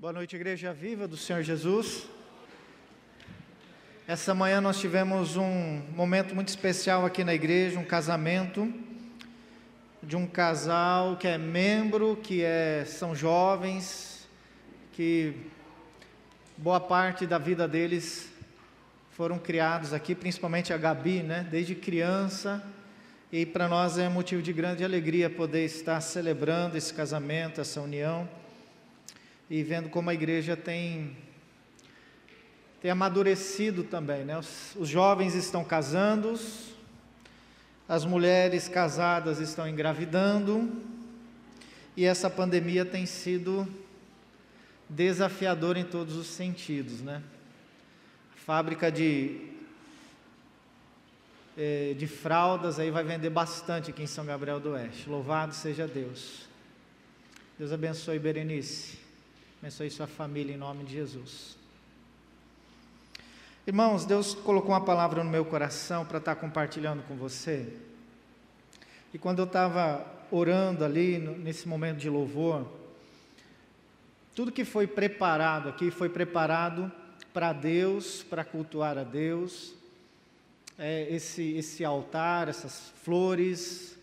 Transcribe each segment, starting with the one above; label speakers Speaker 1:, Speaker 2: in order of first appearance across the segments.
Speaker 1: Boa noite, Igreja Viva do Senhor Jesus. Essa manhã nós tivemos um momento muito especial aqui na igreja, um casamento de um casal que é membro, que é, são jovens, que boa parte da vida deles foram criados aqui, principalmente a Gabi, né? Desde criança. E para nós é motivo de grande alegria poder estar celebrando esse casamento, essa união e vendo como a igreja tem tem amadurecido também, né? Os, os jovens estão casando, as mulheres casadas estão engravidando, e essa pandemia tem sido desafiadora em todos os sentidos, né? Fábrica de eh, de fraldas aí vai vender bastante aqui em São Gabriel do Oeste. Louvado seja Deus. Deus abençoe Berenice. Abençoe sua família em nome de Jesus. Irmãos, Deus colocou uma palavra no meu coração para estar compartilhando com você. E quando eu estava orando ali, nesse momento de louvor, tudo que foi preparado aqui foi preparado para Deus, para cultuar a Deus. É, esse, esse altar, essas flores,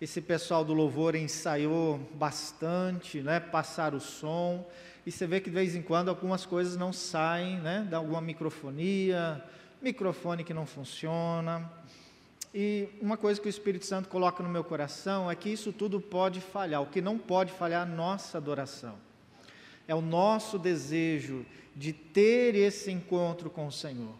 Speaker 1: esse pessoal do louvor ensaiou bastante, né? Passar o som e você vê que de vez em quando algumas coisas não saem, né? Dá alguma microfonia, microfone que não funciona. E uma coisa que o Espírito Santo coloca no meu coração é que isso tudo pode falhar. O que não pode falhar é a nossa adoração. É o nosso desejo de ter esse encontro com o Senhor.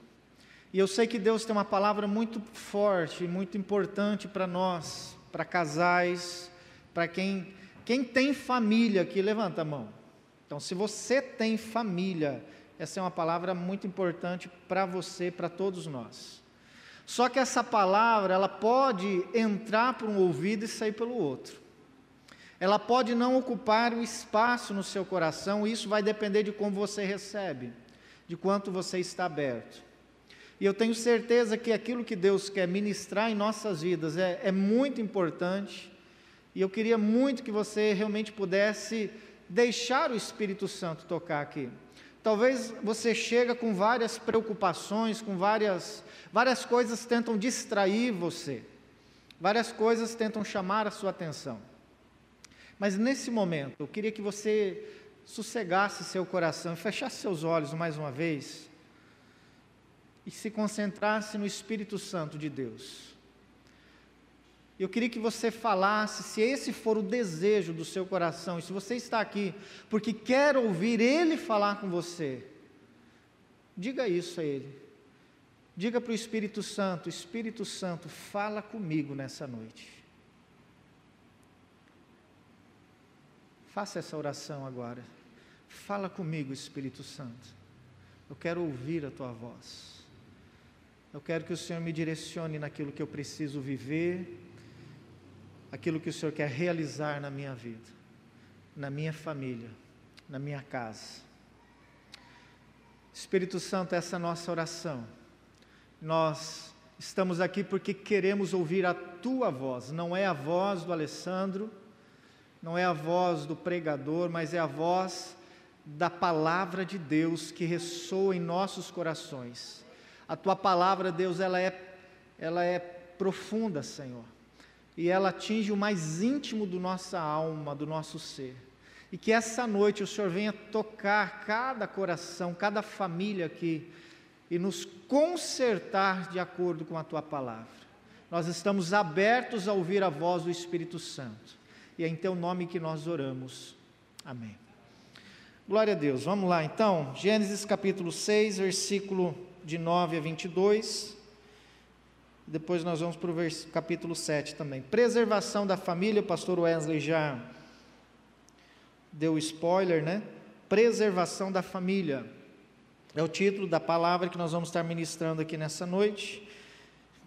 Speaker 1: E eu sei que Deus tem uma palavra muito forte, muito importante para nós, para casais, para quem, quem tem família aqui, levanta a mão. Então, se você tem família, essa é uma palavra muito importante para você, para todos nós. Só que essa palavra, ela pode entrar por um ouvido e sair pelo outro. Ela pode não ocupar o espaço no seu coração, e isso vai depender de como você recebe, de quanto você está aberto. E eu tenho certeza que aquilo que Deus quer ministrar em nossas vidas é, é muito importante, e eu queria muito que você realmente pudesse deixar o Espírito Santo tocar aqui. Talvez você chega com várias preocupações, com várias, várias coisas tentam distrair você. Várias coisas tentam chamar a sua atenção. Mas nesse momento, eu queria que você sossegasse seu coração, fechasse seus olhos mais uma vez e se concentrasse no Espírito Santo de Deus. Eu queria que você falasse, se esse for o desejo do seu coração, e se você está aqui porque quer ouvir Ele falar com você, diga isso a Ele. Diga para o Espírito Santo: Espírito Santo, fala comigo nessa noite. Faça essa oração agora. Fala comigo, Espírito Santo. Eu quero ouvir a tua voz. Eu quero que o Senhor me direcione naquilo que eu preciso viver aquilo que o Senhor quer realizar na minha vida, na minha família, na minha casa. Espírito Santo, essa é a nossa oração. Nós estamos aqui porque queremos ouvir a tua voz, não é a voz do Alessandro, não é a voz do pregador, mas é a voz da palavra de Deus que ressoa em nossos corações. A tua palavra, Deus, ela é, ela é profunda, Senhor e ela atinge o mais íntimo do nossa alma, do nosso ser. E que essa noite o Senhor venha tocar cada coração, cada família aqui e nos consertar de acordo com a tua palavra. Nós estamos abertos a ouvir a voz do Espírito Santo. E é em teu nome que nós oramos. Amém. Glória a Deus. Vamos lá então. Gênesis capítulo 6, versículo de 9 a 22. Depois nós vamos para o capítulo 7 também. Preservação da família, o pastor Wesley já deu spoiler, né? Preservação da família. É o título da palavra que nós vamos estar ministrando aqui nessa noite,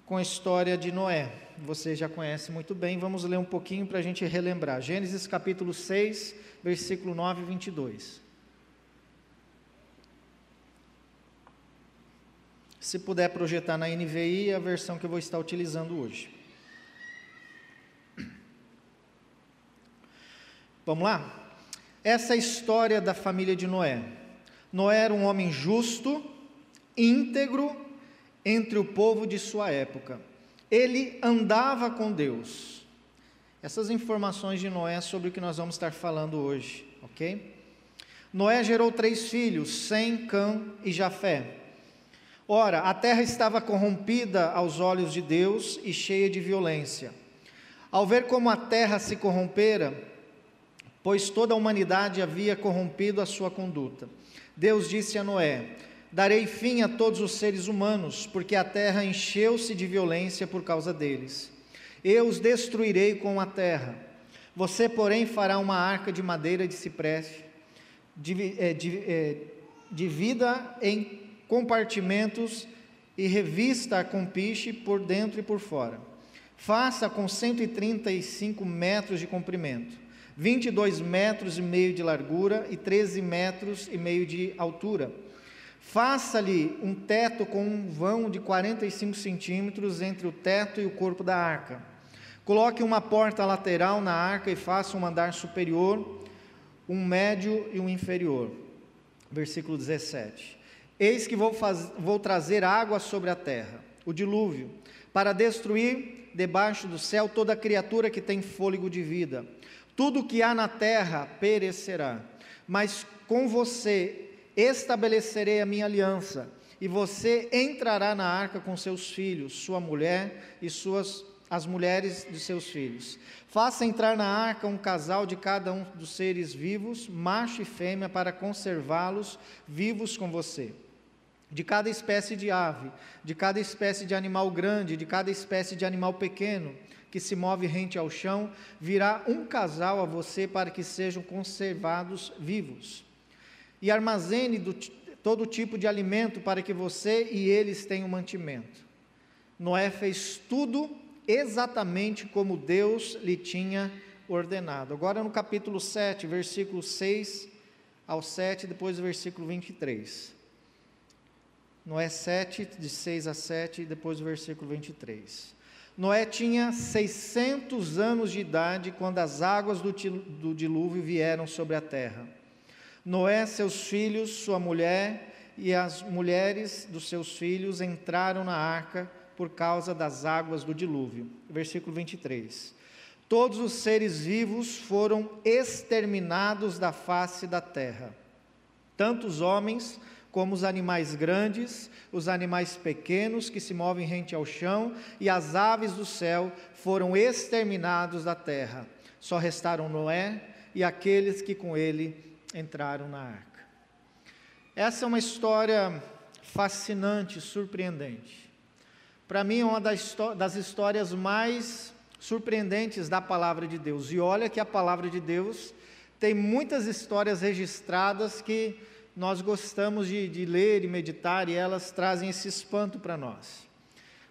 Speaker 1: com a história de Noé. Você já conhece muito bem, vamos ler um pouquinho para a gente relembrar. Gênesis capítulo 6, versículo 9 e 22. Se puder projetar na NVI, a versão que eu vou estar utilizando hoje. Vamos lá? Essa é a história da família de Noé. Noé era um homem justo, íntegro entre o povo de sua época. Ele andava com Deus. Essas informações de Noé sobre o que nós vamos estar falando hoje, ok? Noé gerou três filhos, Sem, Cã e Jafé. Ora, a terra estava corrompida aos olhos de Deus e cheia de violência. Ao ver como a terra se corrompera, pois toda a humanidade havia corrompido a sua conduta, Deus disse a Noé: Darei fim a todos os seres humanos, porque a terra encheu-se de violência por causa deles. Eu os destruirei com a terra. Você, porém, fará uma arca de madeira de cipreste, é, é, divida em compartimentos e revista com piche por dentro e por fora. Faça com 135 metros de comprimento, 22 metros e meio de largura e 13 metros e meio de altura Faça-lhe um teto com um vão de 45 centímetros entre o teto e o corpo da arca. Coloque uma porta lateral na arca e faça um andar superior, um médio e um inferior. Versículo 17. Eis que vou, faz, vou trazer água sobre a terra, o dilúvio, para destruir debaixo do céu toda criatura que tem fôlego de vida. Tudo que há na terra perecerá, mas com você estabelecerei a minha aliança, e você entrará na arca com seus filhos, sua mulher e suas as mulheres de seus filhos. Faça entrar na arca um casal de cada um dos seres vivos, macho e fêmea, para conservá-los vivos com você. De cada espécie de ave, de cada espécie de animal grande, de cada espécie de animal pequeno, que se move rente ao chão, virá um casal a você para que sejam conservados vivos e armazene do, todo tipo de alimento para que você e eles tenham mantimento. Noé fez tudo exatamente como Deus lhe tinha ordenado. Agora no capítulo 7, versículo 6 ao 7, depois do versículo 23. Noé 7, de 6 a 7, depois do versículo 23. Noé tinha 600 anos de idade quando as águas do, dilúvio vieram sobre a terra. Noé, seus filhos, sua mulher e as mulheres dos seus filhos entraram na arca por causa das águas do dilúvio. Versículo 23. Todos os seres vivos foram exterminados da face da terra, tanto os homens como os animais grandes, os animais pequenos que se movem rente ao chão e as aves do céu foram exterminados da terra. Só restaram Noé e aqueles que com ele entraram na arca. Essa é uma história fascinante, surpreendente. Para mim, é uma das, histórias mais surpreendentes da palavra de Deus. E olha que a palavra de Deus tem muitas histórias registradas que nós gostamos de, de ler e meditar e elas trazem esse espanto para nós.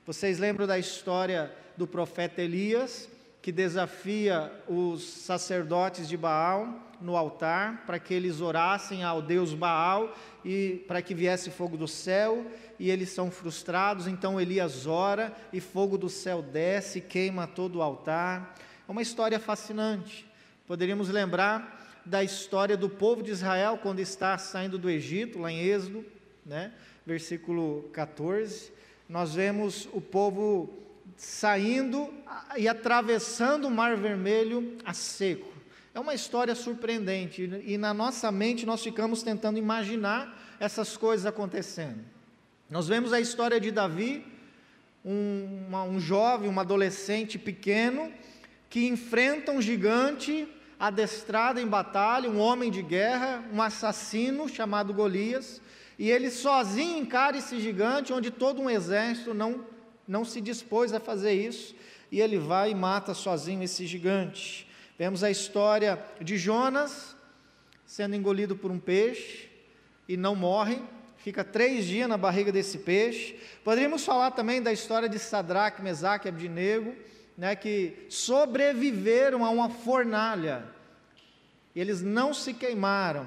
Speaker 1: Vocês lembram da história do profeta Elias, que desafia os sacerdotes de Baal no altar para que eles orassem ao Deus Baal e para que viesse fogo do céu, e eles são frustrados, então Elias ora e fogo do céu desce, queima todo o altar. É uma história fascinante. Poderíamos lembrar da história do povo de Israel quando está saindo do Egito, lá em Êxodo, né? versículo 14. Nós vemos o povo saindo e atravessando o Mar Vermelho a seco. É uma história surpreendente e na nossa mente nós ficamos tentando imaginar essas coisas acontecendo. Nós vemos a história de Davi, um, uma, um jovem, um adolescente pequeno, que enfrenta um gigante adestrado em batalha, um homem de guerra, um assassino chamado Golias, e ele sozinho encara esse gigante, onde todo um exército não, não se dispôs a fazer isso, e ele vai e mata sozinho esse gigante. Vemos a história de Jonas sendo engolido por um peixe e não morre, fica três dias na barriga desse peixe. Poderíamos falar também da história de Sadraque, Mesaque e Abdinego, né, que sobreviveram a uma fornalha eles não se queimaram.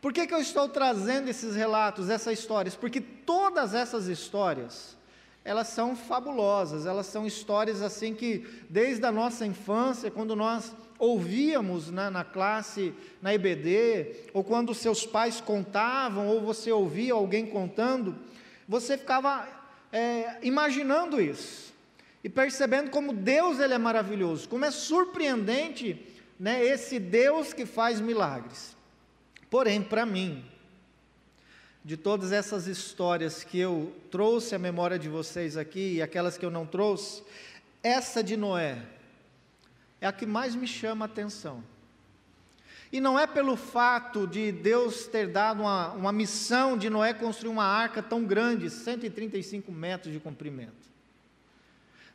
Speaker 1: Por que, que eu estou trazendo esses relatos, essas histórias? Porque todas essas histórias elas são fabulosas, elas são histórias assim que desde a nossa infância, quando nós ouvíamos né, na classe, na EBD, ou quando seus pais contavam, ou você ouvia alguém contando, você ficava é, imaginando isso e percebendo como Deus ele é maravilhoso, como é surpreendente né, esse Deus que faz milagres. Porém, para mim, de todas essas histórias que eu trouxe à memória de vocês aqui e aquelas que eu não trouxe, essa de Noé é a que mais me chama a atenção. E não é pelo fato de Deus ter dado uma, uma missão de Noé construir uma arca tão grande, 135 metros de comprimento.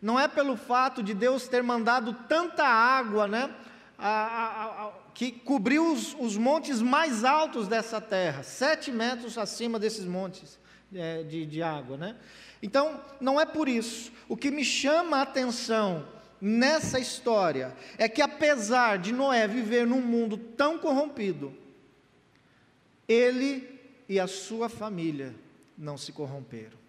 Speaker 1: Não é pelo fato de Deus ter mandado tanta água, né? A, a, a, que cobriu os, os, montes mais altos dessa terra, sete metros acima desses montes é, de, de água, né? Então, não é por isso. O que me chama a atenção nessa história é que, apesar de Noé viver num mundo tão corrompido, ele e a sua família não se corromperam.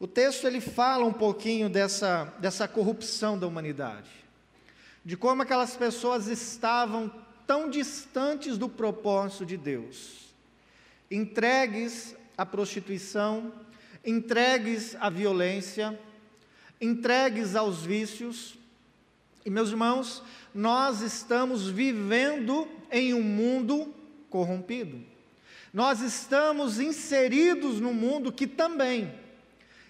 Speaker 1: O texto ele fala um pouquinho dessa, dessa corrupção da humanidade, de como aquelas pessoas estavam tão distantes do propósito de Deus, entregues à prostituição, entregues à violência, entregues aos vícios. E meus irmãos, nós estamos vivendo em um mundo corrompido. Nós estamos inseridos num mundo que também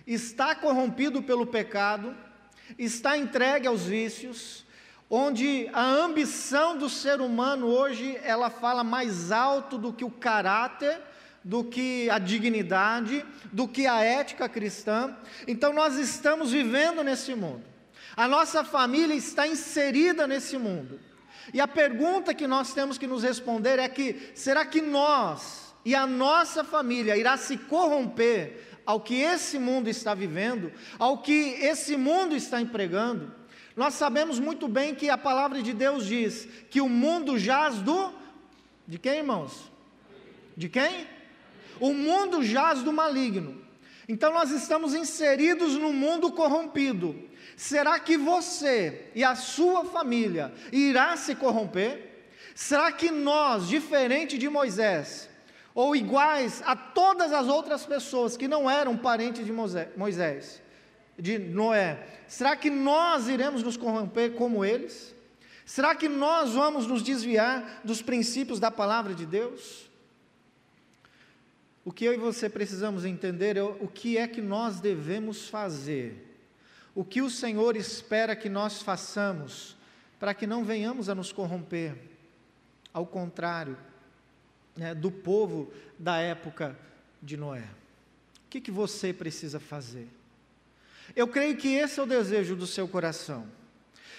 Speaker 1: está corrompido pelo pecado, está entregue aos vícios, onde a ambição do ser humano hoje ela fala mais alto do que o caráter, do que a dignidade, do que a ética cristã. Então nós estamos vivendo nesse mundo. A nossa família está inserida nesse mundo. E a pergunta que nós temos que nos responder é que será que nós e a nossa família irá se corromper ao que esse mundo está vivendo, ao que esse mundo está empregando, nós sabemos muito bem que a palavra de Deus diz que o mundo jaz do. De quem, irmãos? De quem? O mundo jaz do maligno. Então nós estamos inseridos no mundo corrompido. Será que você e a sua família irá se corromper? Será que nós, diferente de Moisés, ou iguais a todas as outras pessoas que não eram parentes de Moisés, de Noé, será que nós iremos nos corromper como eles? Será que nós vamos nos desviar dos princípios da palavra de Deus? O que eu e você precisamos entender é o que é que nós devemos fazer, o que o Senhor espera que nós façamos, para que não venhamos a nos corromper. Ao contrário, né, do povo da época de Noé. O que, que você precisa fazer? Eu creio que esse é o desejo do seu coração.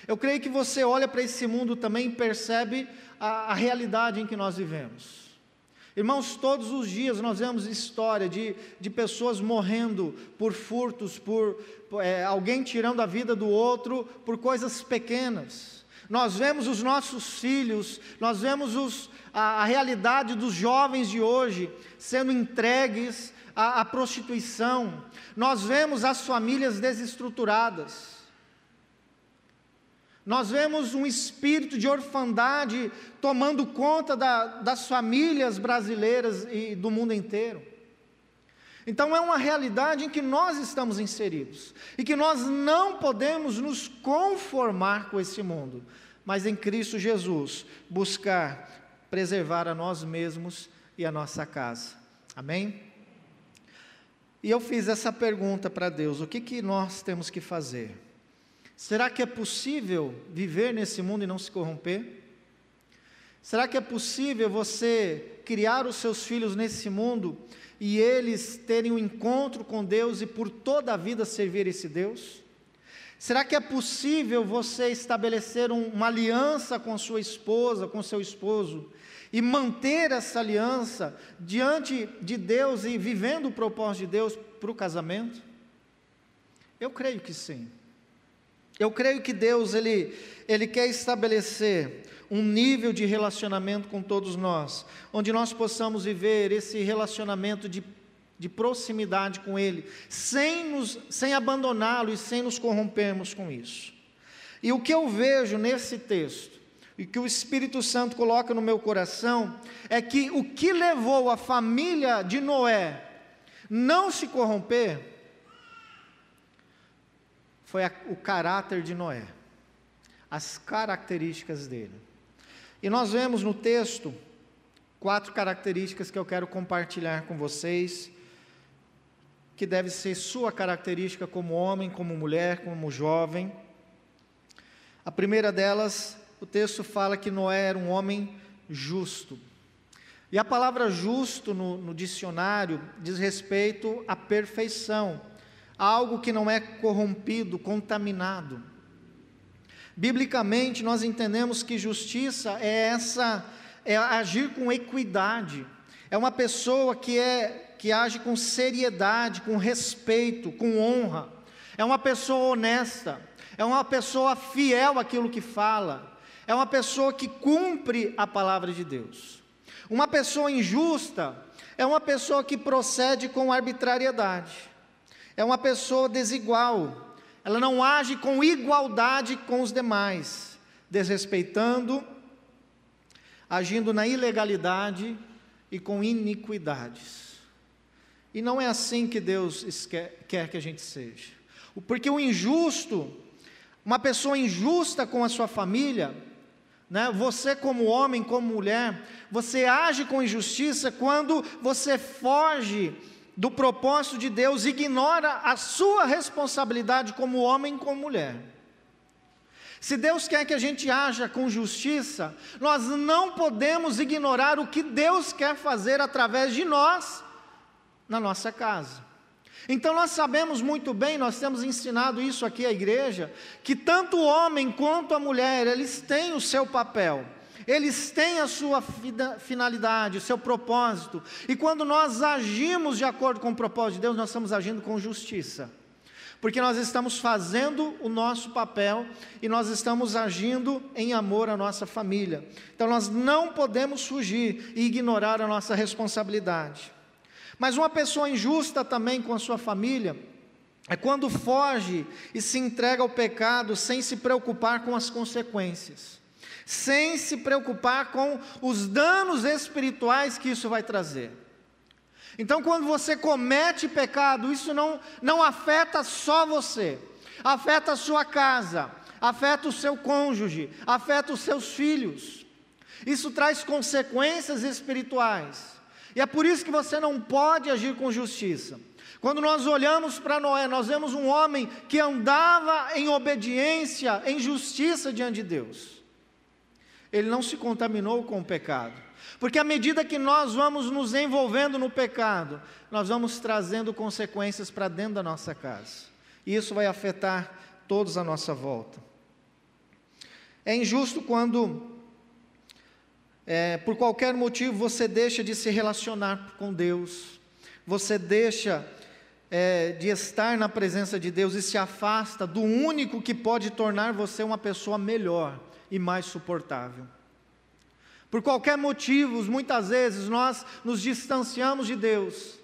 Speaker 1: Eu creio que você olha para esse mundo também e percebe a, a, realidade em que nós vivemos. Irmãos, todos os dias nós vemos história de, de pessoas morrendo por furtos, por, é, alguém tirando a vida do outro por coisas pequenas. Nós vemos os nossos filhos, nós vemos os, a, a realidade dos jovens de hoje sendo entregues à, à prostituição, nós vemos as famílias desestruturadas, nós vemos um espírito de orfandade tomando conta da, das famílias brasileiras e do mundo inteiro. Então é uma realidade em que nós estamos inseridos e que nós não podemos nos conformar com esse mundo, mas em Cristo Jesus buscar preservar a nós mesmos e a nossa casa. Amém? E eu fiz essa pergunta para Deus: o que, que nós temos que fazer? Será que é possível viver nesse mundo e não se corromper? Será que é possível você criar os seus filhos nesse mundo e eles terem um encontro com Deus e por toda a vida servir esse Deus? Será que é possível você estabelecer um, uma aliança com sua esposa, com seu esposo, e manter essa aliança diante de Deus e vivendo o propósito de Deus para o casamento? Eu creio que sim. Eu creio que Deus ele, ele quer estabelecer um nível de relacionamento com todos nós, onde nós possamos viver esse relacionamento de, de proximidade com Ele, sem, nos, sem abandoná-lo e sem nos corrompermos com isso. E o que eu vejo nesse texto, e que o Espírito Santo coloca no meu coração, é que o que levou a família de Noé não se corromper foi a, o caráter de Noé, as características dele. E nós vemos no texto quatro características que eu quero compartilhar com vocês, que deve ser sua característica como homem, como mulher, como jovem. A primeira delas, o texto fala que Noé era um homem justo. E a palavra justo no, no dicionário diz respeito à perfeição, algo que não é corrompido, contaminado. Biblicamente, nós entendemos que justiça é essa é agir com equidade, é uma pessoa que, é, que age com seriedade, com respeito, com honra, é uma pessoa honesta, é uma pessoa fiel àquilo que fala, é uma pessoa que cumpre a palavra de Deus. Uma pessoa injusta é uma pessoa que procede com arbitrariedade, é uma pessoa desigual, ela não age com igualdade com os demais, desrespeitando agindo na ilegalidade e com iniquidades. E não é assim que Deus quer que a gente seja. Porque o injusto, uma pessoa injusta com a sua família, né, você como homem, como mulher, você age com injustiça quando você foge do propósito de Deus, ignora a sua responsabilidade como homem, como mulher. Se Deus quer que a gente haja com justiça, nós não podemos ignorar o que Deus quer fazer através de nós na nossa casa. Então nós sabemos muito bem, nós temos ensinado isso aqui à igreja, que tanto o homem quanto a mulher, eles têm o seu papel. Eles têm a sua finalidade, o seu propósito. E quando nós agimos de acordo com o propósito de Deus, nós estamos agindo com justiça porque nós estamos fazendo o nosso papel e nós estamos agindo em amor à nossa família. Então nós não podemos fugir e ignorar a nossa responsabilidade. Mas uma pessoa injusta também com a sua família é quando foge e se entrega ao pecado sem se preocupar com as consequências, sem se preocupar com os danos espirituais que isso vai trazer. Então, quando você comete pecado, isso não, não afeta só você, afeta a sua casa, afeta o seu cônjuge, afeta os seus filhos. Isso traz consequências espirituais. E é por isso que você não pode agir com justiça. Quando nós olhamos para Noé, nós vemos um homem que andava em obediência, em justiça diante de Deus. Ele não se contaminou com o pecado. Porque à medida que nós vamos nos envolvendo no pecado, nós vamos trazendo consequências para dentro da nossa casa. E isso vai afetar todos à nossa volta. É injusto quando, é, por qualquer motivo, você deixa de se relacionar com Deus, você deixa é, de estar na presença de Deus e se afasta do único que pode tornar você uma pessoa melhor e mais suportável. Por qualquer motivo, muitas vezes nós nos distanciamos de Deus,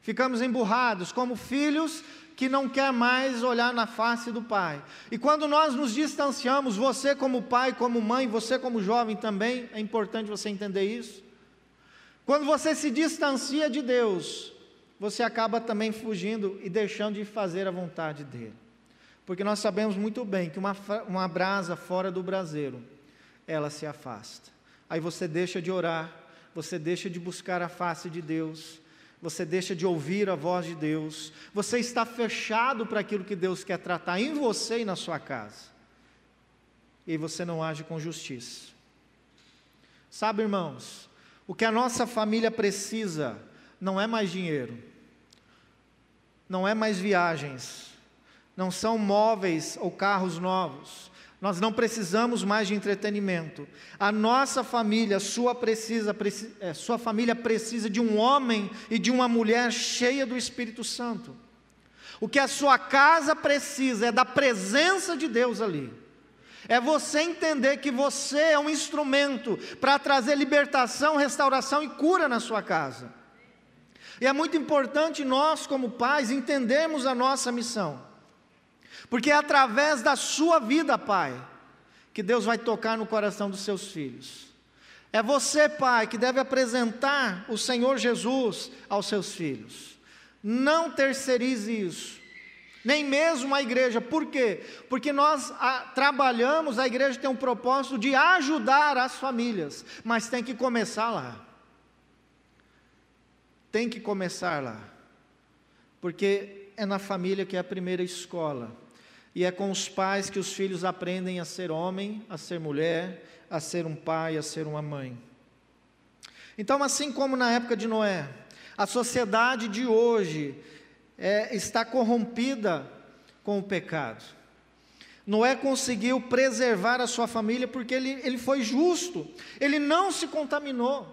Speaker 1: ficamos emburrados como filhos que não quer mais olhar na face do pai. E quando nós nos distanciamos, você como pai, como mãe, você como jovem também, é importante você entender isso. Quando você se distancia de Deus, você acaba também fugindo e deixando de fazer a vontade dele. Porque nós sabemos muito bem que uma, uma brasa fora do braseiro, ela se afasta aí você deixa de orar, você deixa de buscar a face de Deus, você deixa de ouvir a voz de Deus, você está fechado para aquilo que Deus quer tratar em você e na sua casa, e você não age com justiça. Sabe, irmãos, o que a nossa família precisa não é mais dinheiro, não é mais viagens, não são móveis ou carros novos, nós não precisamos mais de entretenimento. A nossa família, sua, precisa, é, sua família precisa de um homem e de uma mulher cheia do Espírito Santo. O que a sua casa precisa é da presença de Deus ali. É você entender que você é um instrumento para trazer libertação, restauração e cura na sua casa. E é muito importante nós, como pais, entendermos a nossa missão. Porque é através da sua vida, Pai, que Deus vai tocar no coração dos seus filhos. É você, pai, que deve apresentar o Senhor Jesus aos seus filhos. Não terceirize isso, nem mesmo a igreja. Por quê? Porque nós a, trabalhamos, a igreja tem um propósito de ajudar as famílias, mas tem que começar lá. Tem que começar lá, porque é na família que é a primeira escola, e é com os pais que os filhos aprendem a ser homem, a ser mulher, a ser um pai, a ser uma mãe. Então, assim como na época de Noé, a sociedade de hoje é, está corrompida com o pecado. Noé conseguiu preservar a sua família porque ele, ele foi justo, ele não se contaminou,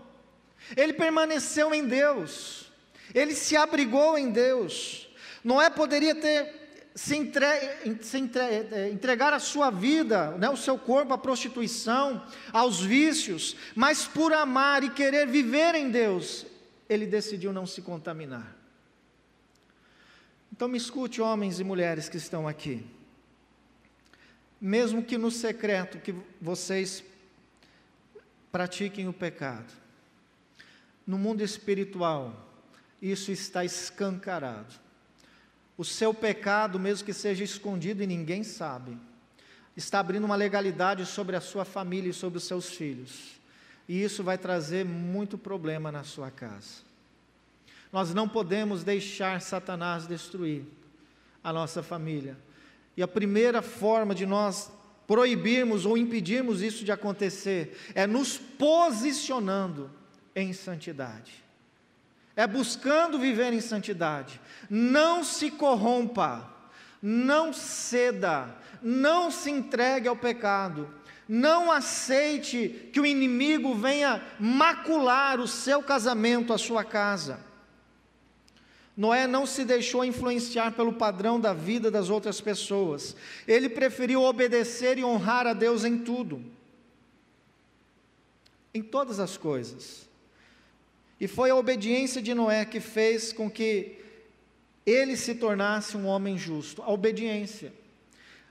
Speaker 1: ele permaneceu em Deus, ele se abrigou em Deus. Noé poderia ter se, entre, se entre, é, entregar a sua vida, né, o seu corpo à prostituição, aos vícios, mas por amar e querer viver em Deus, ele decidiu não se contaminar. Então me escute, homens e mulheres que estão aqui. Mesmo que no secreto que vocês pratiquem o pecado, no mundo espiritual, isso está escancarado. O seu pecado, mesmo que seja escondido e ninguém sabe, está abrindo uma legalidade sobre a sua família e sobre os seus filhos. E isso vai trazer muito problema na sua casa. Nós não podemos deixar Satanás destruir a nossa família. E a primeira forma de nós proibirmos ou impedirmos isso de acontecer é nos posicionando em santidade é buscando viver em santidade. Não se corrompa, não ceda, não se entregue ao pecado. Não aceite que o inimigo venha macular o seu casamento, a sua casa. Noé não se deixou influenciar pelo padrão da vida das outras pessoas. Ele preferiu obedecer e honrar a Deus em tudo. Em todas as coisas. E foi a obediência de Noé que fez com que ele se tornasse um homem justo. A obediência.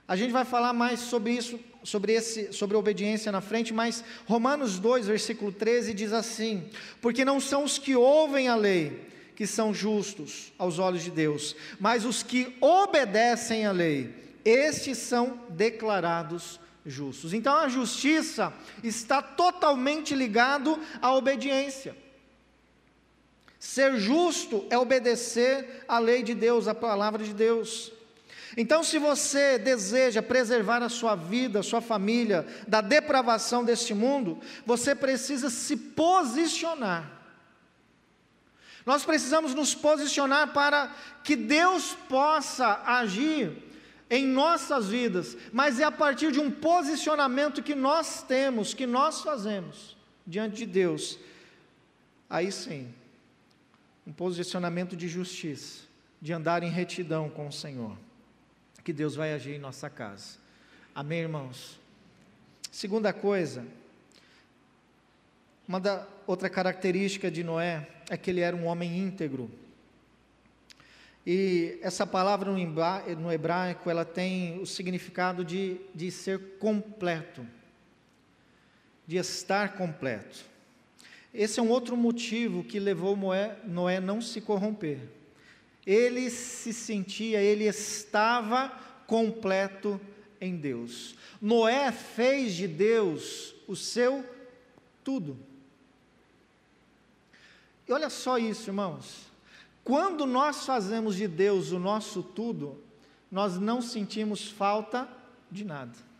Speaker 1: A gente vai falar mais sobre isso, sobre, esse, sobre a obediência na frente, mas Romanos 2, versículo 13 diz assim: Porque não são os que ouvem a lei que são justos aos olhos de Deus, mas os que obedecem à lei, estes são declarados justos. Então a justiça está totalmente ligado à obediência. Ser justo é obedecer à lei de Deus, à palavra de Deus. Então, se você deseja preservar a sua vida, a sua família da depravação deste mundo, você precisa se posicionar. Nós precisamos nos posicionar para que Deus possa agir em nossas vidas, mas é a partir de um posicionamento que nós temos, que nós fazemos diante de Deus. Aí sim, um posicionamento de justiça, de andar em retidão com o Senhor, que Deus vai agir em nossa casa. Amém, irmãos? Segunda coisa, uma da, outra característica de Noé é que ele era um homem íntegro. E essa palavra no hebraico, ela tem o significado de, de ser completo, de estar completo. Esse é um outro motivo que levou Noé, Noé não se corromper. Ele se sentia, ele estava completo em Deus. Noé fez de Deus o seu tudo. E olha só isso, irmãos. Quando nós fazemos de Deus o nosso tudo, nós não sentimos falta de nada.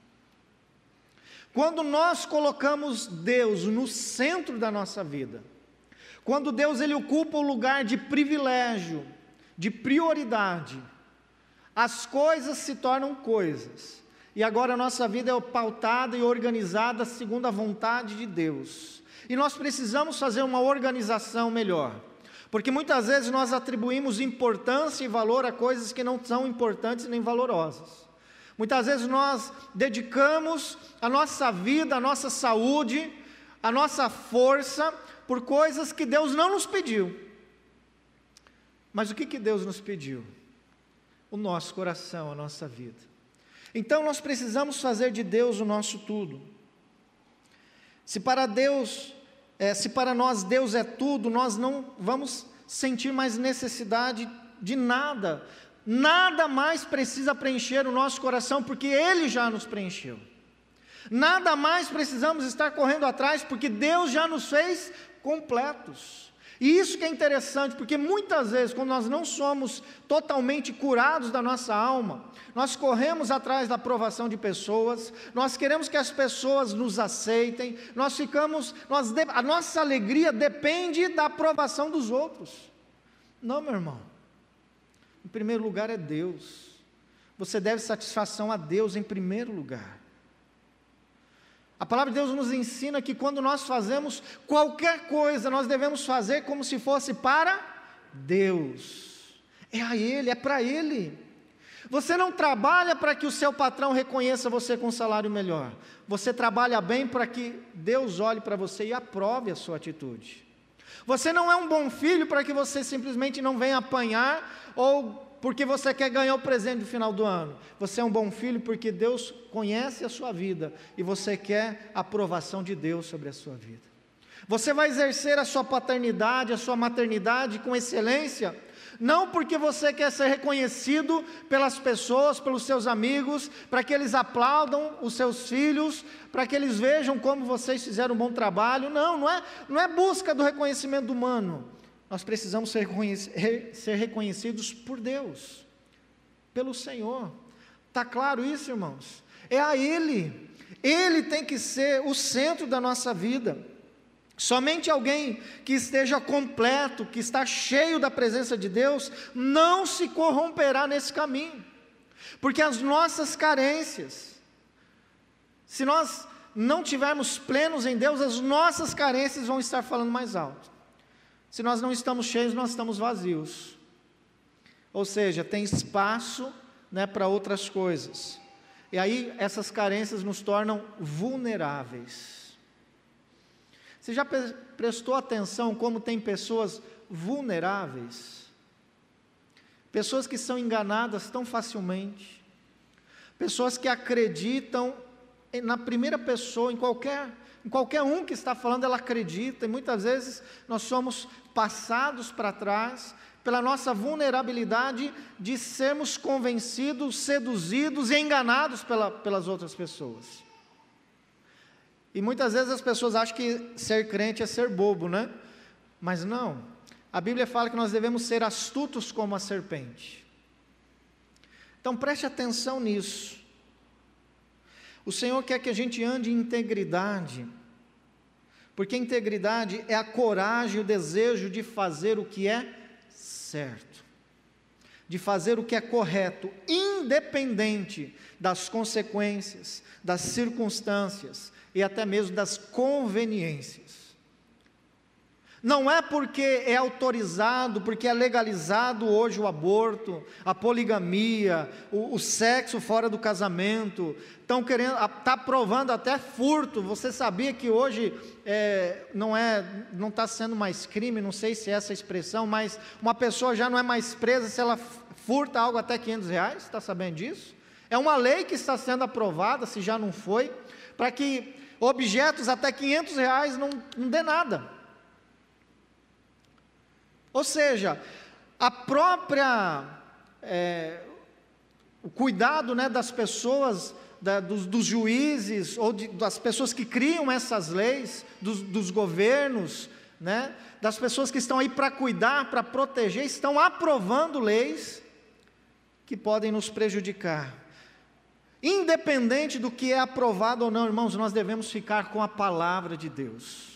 Speaker 1: Quando nós colocamos Deus no centro da nossa vida, quando Deus ele ocupa o lugar de privilégio, de prioridade, as coisas se tornam coisas. E agora a nossa vida é pautada e organizada segundo a vontade de Deus. E nós precisamos fazer uma organização melhor. Porque muitas vezes nós atribuímos importância e valor a coisas que não são importantes nem valorosas. Muitas vezes nós dedicamos a nossa vida, a nossa saúde, a nossa força por coisas que Deus não nos pediu. Mas o que, que Deus nos pediu? O nosso coração, a nossa vida. Então nós precisamos fazer de Deus o nosso tudo. Se para Deus, é, se para nós Deus é tudo, nós não vamos sentir mais necessidade de nada. Nada mais precisa preencher o nosso coração, porque Ele já nos preencheu. Nada mais precisamos estar correndo atrás, porque Deus já nos fez completos. E isso que é interessante, porque muitas vezes, quando nós não somos totalmente curados da nossa alma, nós corremos atrás da aprovação de pessoas, nós queremos que as pessoas nos aceitem, nós ficamos, nós, a nossa alegria depende da aprovação dos outros. Não, meu irmão. Em primeiro lugar é Deus. Você deve satisfação a Deus em primeiro lugar. A palavra de Deus nos ensina que quando nós fazemos qualquer coisa, nós devemos fazer como se fosse para Deus. É a Ele, é para Ele. Você não trabalha para que o seu patrão reconheça você com um salário melhor. Você trabalha bem para que Deus olhe para você e aprove a sua atitude. Você não é um bom filho para que você simplesmente não venha apanhar ou porque você quer ganhar o presente no final do ano. Você é um bom filho porque Deus conhece a sua vida e você quer a aprovação de Deus sobre a sua vida. Você vai exercer a sua paternidade, a sua maternidade com excelência, não porque você quer ser reconhecido pelas pessoas, pelos seus amigos, para que eles aplaudam os seus filhos, para que eles vejam como vocês fizeram um bom trabalho. Não, não é, não é busca do reconhecimento humano nós precisamos ser, ser reconhecidos por Deus, pelo Senhor. Está claro isso, irmãos? É a Ele, Ele tem que ser o centro da nossa vida. Somente alguém que esteja completo, que está cheio da presença de Deus, não se corromperá nesse caminho, porque as nossas carências, se nós não tivermos plenos em Deus, as nossas carências vão estar falando mais alto. Se nós não estamos cheios, nós estamos vazios. Ou seja, tem espaço né, para outras coisas. E aí essas carências nos tornam vulneráveis. Você já prestou atenção como tem pessoas vulneráveis? Pessoas que são enganadas tão facilmente. Pessoas que acreditam na primeira pessoa, em qualquer, em qualquer um que está falando, ela acredita, e muitas vezes nós somos passados para trás, pela nossa vulnerabilidade de sermos convencidos, seduzidos e enganados pela, pelas outras pessoas. E muitas vezes as pessoas acham que ser crente é ser bobo, né? Mas não. A Bíblia fala que nós devemos ser astutos como a serpente. Então preste atenção nisso. O Senhor quer que a gente ande em integridade porque integridade é a coragem o desejo de fazer o que é certo, de fazer o que é correto, independente das consequências, das circunstâncias e até mesmo das conveniências. Não é porque é autorizado, porque é legalizado hoje o aborto, a poligamia, o, o sexo fora do casamento, estão querendo, está provando até furto. Você sabia que hoje é, não é, não está sendo mais crime, não sei se é essa expressão, mas uma pessoa já não é mais presa se ela furta algo até 500 reais, está sabendo disso? É uma lei que está sendo aprovada, se já não foi, para que objetos até 500 reais não, não dê nada. Ou seja, a própria, é, o cuidado né, das pessoas, da, dos, dos, juízes, ou de, das pessoas que criam essas leis, dos, dos governos, né, das pessoas que estão aí para cuidar, para proteger, estão aprovando leis que podem nos prejudicar. Independente do que é aprovado ou não, irmãos, nós devemos ficar com a palavra de Deus.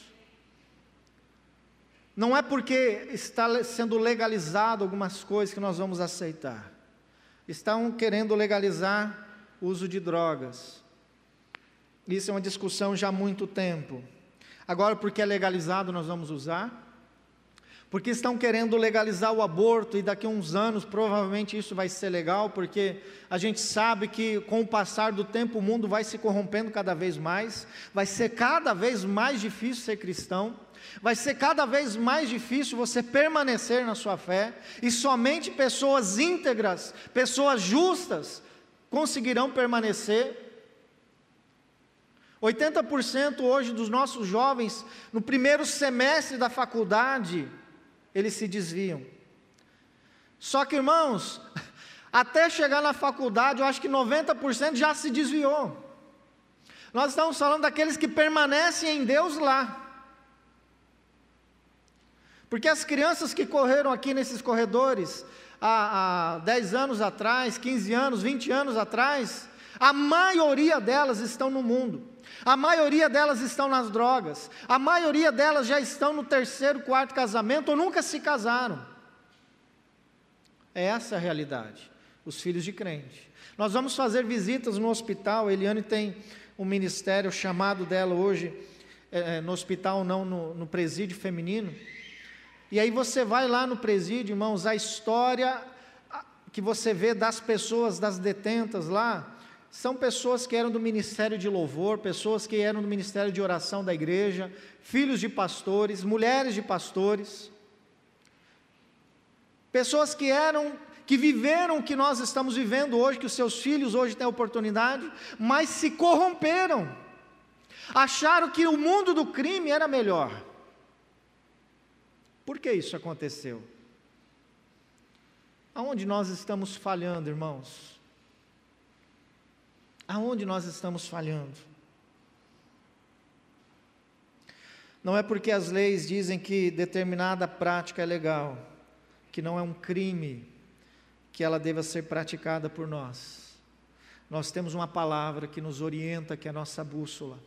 Speaker 1: Não é porque está sendo legalizado algumas coisas que nós vamos aceitar. Estão querendo legalizar o uso de drogas. Isso é uma discussão já há muito tempo. Agora, porque é legalizado, nós vamos usar? Porque estão querendo legalizar o aborto e daqui a uns anos provavelmente isso vai ser legal, porque a gente sabe que com o passar do tempo o mundo vai se corrompendo cada vez mais, vai ser cada vez mais difícil ser cristão. Vai ser cada vez mais difícil você permanecer na sua fé, e somente pessoas íntegras, pessoas justas, conseguirão permanecer. 80% hoje dos nossos jovens, no primeiro semestre da faculdade, eles se desviam. Só que, irmãos, até chegar na faculdade, eu acho que 90% já se desviou. Nós estamos falando daqueles que permanecem em Deus lá. Porque as crianças que correram aqui nesses corredores, há, há 10 anos atrás, 15 anos, 20 anos atrás, a maioria delas estão no mundo. A maioria delas estão nas drogas. A maioria delas já estão no terceiro, quarto casamento ou nunca se casaram. É essa a realidade. Os filhos de crente. Nós vamos fazer visitas no hospital. Eliane tem um ministério chamado dela hoje, é, é, no hospital, não no, no presídio feminino. E aí você vai lá no presídio, irmãos, a história que você vê das pessoas, das detentas lá, são pessoas que eram do ministério de louvor, pessoas que eram do ministério de oração da igreja, filhos de pastores, mulheres de pastores, pessoas que eram que viveram o que nós estamos vivendo hoje, que os seus filhos hoje têm oportunidade, mas se corromperam. Acharam que o mundo do crime era melhor. Por que isso aconteceu? Aonde nós estamos falhando, irmãos? Aonde nós estamos falhando? Não é porque as leis dizem que determinada prática é legal, que não é um crime, que ela deva ser praticada por nós. Nós temos uma palavra que nos orienta, que é a nossa bússola.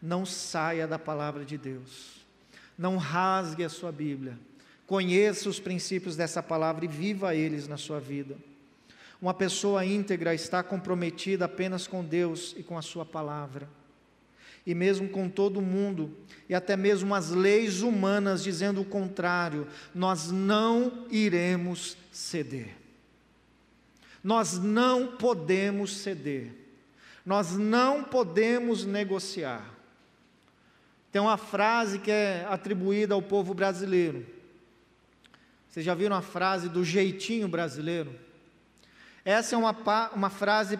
Speaker 1: Não saia da palavra de Deus. Não rasgue a sua Bíblia. Conheça os princípios dessa palavra e viva eles na sua vida. Uma pessoa íntegra está comprometida apenas com Deus e com a sua palavra. E mesmo com todo mundo, e até mesmo as leis humanas dizendo o contrário, nós não iremos ceder. Nós não podemos ceder. Nós não podemos negociar. Tem uma frase que é atribuída ao povo brasileiro. Vocês já viram a frase do jeitinho brasileiro? Essa é uma, uma frase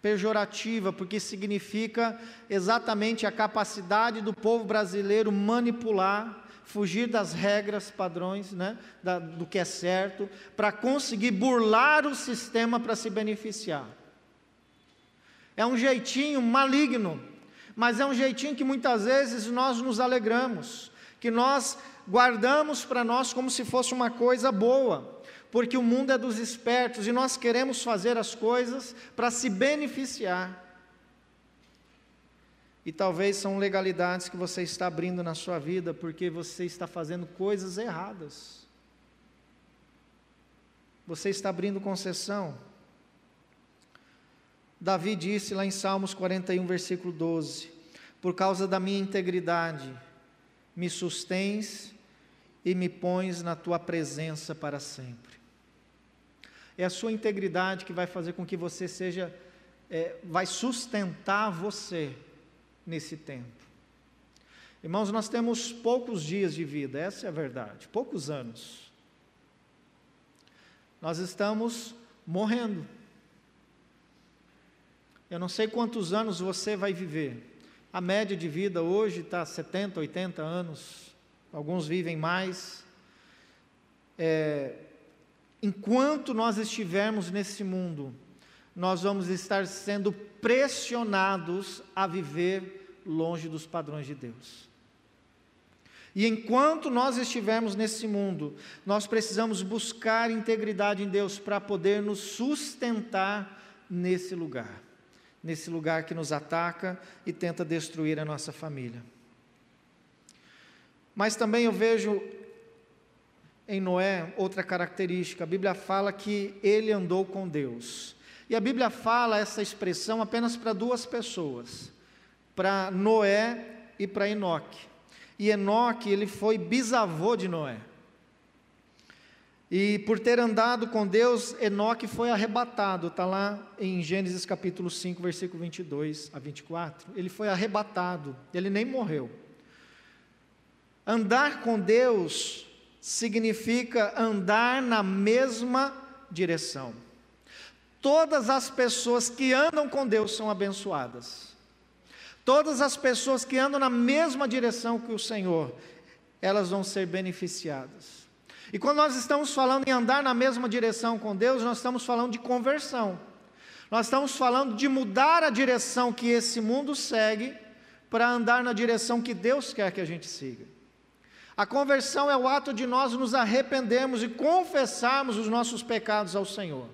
Speaker 1: pejorativa, porque significa exatamente a capacidade do povo brasileiro manipular, fugir das regras, padrões, né, da, do que é certo, para conseguir burlar o sistema para se beneficiar. É um jeitinho maligno, mas é um jeitinho que muitas vezes nós nos alegramos, que nós guardamos para nós como se fosse uma coisa boa, porque o mundo é dos espertos e nós queremos fazer as coisas para se beneficiar. E talvez são legalidades que você está abrindo na sua vida porque você está fazendo coisas erradas. Você está abrindo concessão. Davi disse lá em Salmos 41, versículo 12: Por causa da minha integridade, me sustens e me pões na tua presença para sempre. É a sua integridade que vai fazer com que você seja, é, vai sustentar você nesse tempo. Irmãos, nós temos poucos dias de vida, essa é a verdade, poucos anos. Nós estamos morrendo. Eu não sei quantos anos você vai viver. A média de vida hoje está 70, 80 anos alguns vivem mais. É, enquanto nós estivermos nesse mundo, nós vamos estar sendo pressionados a viver longe dos padrões de Deus. E enquanto nós estivermos nesse mundo, nós precisamos buscar integridade em Deus para poder nos sustentar nesse lugar, nesse lugar que nos ataca e tenta destruir a nossa família. Mas também eu vejo em Noé outra característica. A Bíblia fala que ele andou com Deus. E a Bíblia fala essa expressão apenas para duas pessoas, para Noé e para Enoque. E Enoque, ele foi bisavô de Noé. E por ter andado com Deus, Enoque foi arrebatado, está lá em Gênesis capítulo 5, versículo 22 a 24. Ele foi arrebatado, ele nem morreu. Andar com Deus significa andar na mesma direção. todas as pessoas que andam com Deus são abençoadas. Todas as pessoas que andam na mesma direção que o Senhor, elas vão ser beneficiadas. E quando nós estamos falando em andar na mesma direção com Deus, nós estamos falando de conversão. Nós estamos falando de mudar a direção que esse mundo segue para andar na direção que Deus quer que a gente siga. A conversão é o ato de nós nos arrependermos e confessarmos os nossos pecados ao Senhor.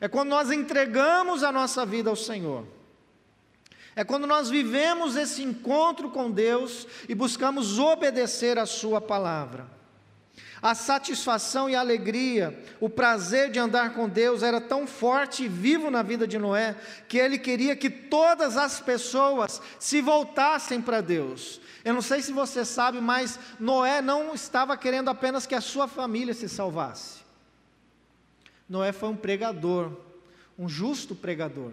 Speaker 1: É quando nós entregamos a nossa vida ao Senhor. É quando nós vivemos esse encontro com Deus e buscamos obedecer a Sua palavra. A satisfação e a alegria, o prazer de andar com Deus era tão forte e vivo na vida de Noé, que ele queria que todas as pessoas se voltassem para Deus. Eu não sei se você sabe, mas Noé não estava querendo apenas que a sua família se salvasse. Noé foi um pregador, um justo pregador.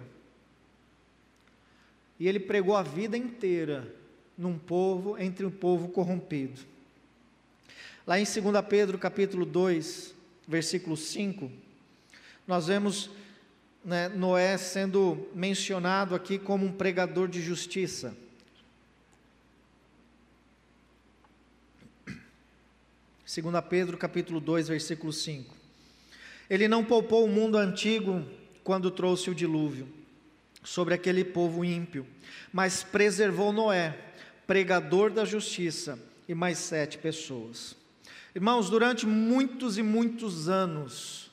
Speaker 1: E ele pregou a vida inteira num povo, entre um povo corrompido. Lá em 2 Pedro capítulo 2, versículo 5, nós vemos né, Noé sendo mencionado aqui como um pregador de justiça. Segunda Pedro capítulo 2, versículo 5. Ele não poupou o mundo antigo quando trouxe o dilúvio sobre aquele povo ímpio, mas preservou Noé, pregador da justiça, e mais sete pessoas. Irmãos, durante muitos e muitos anos,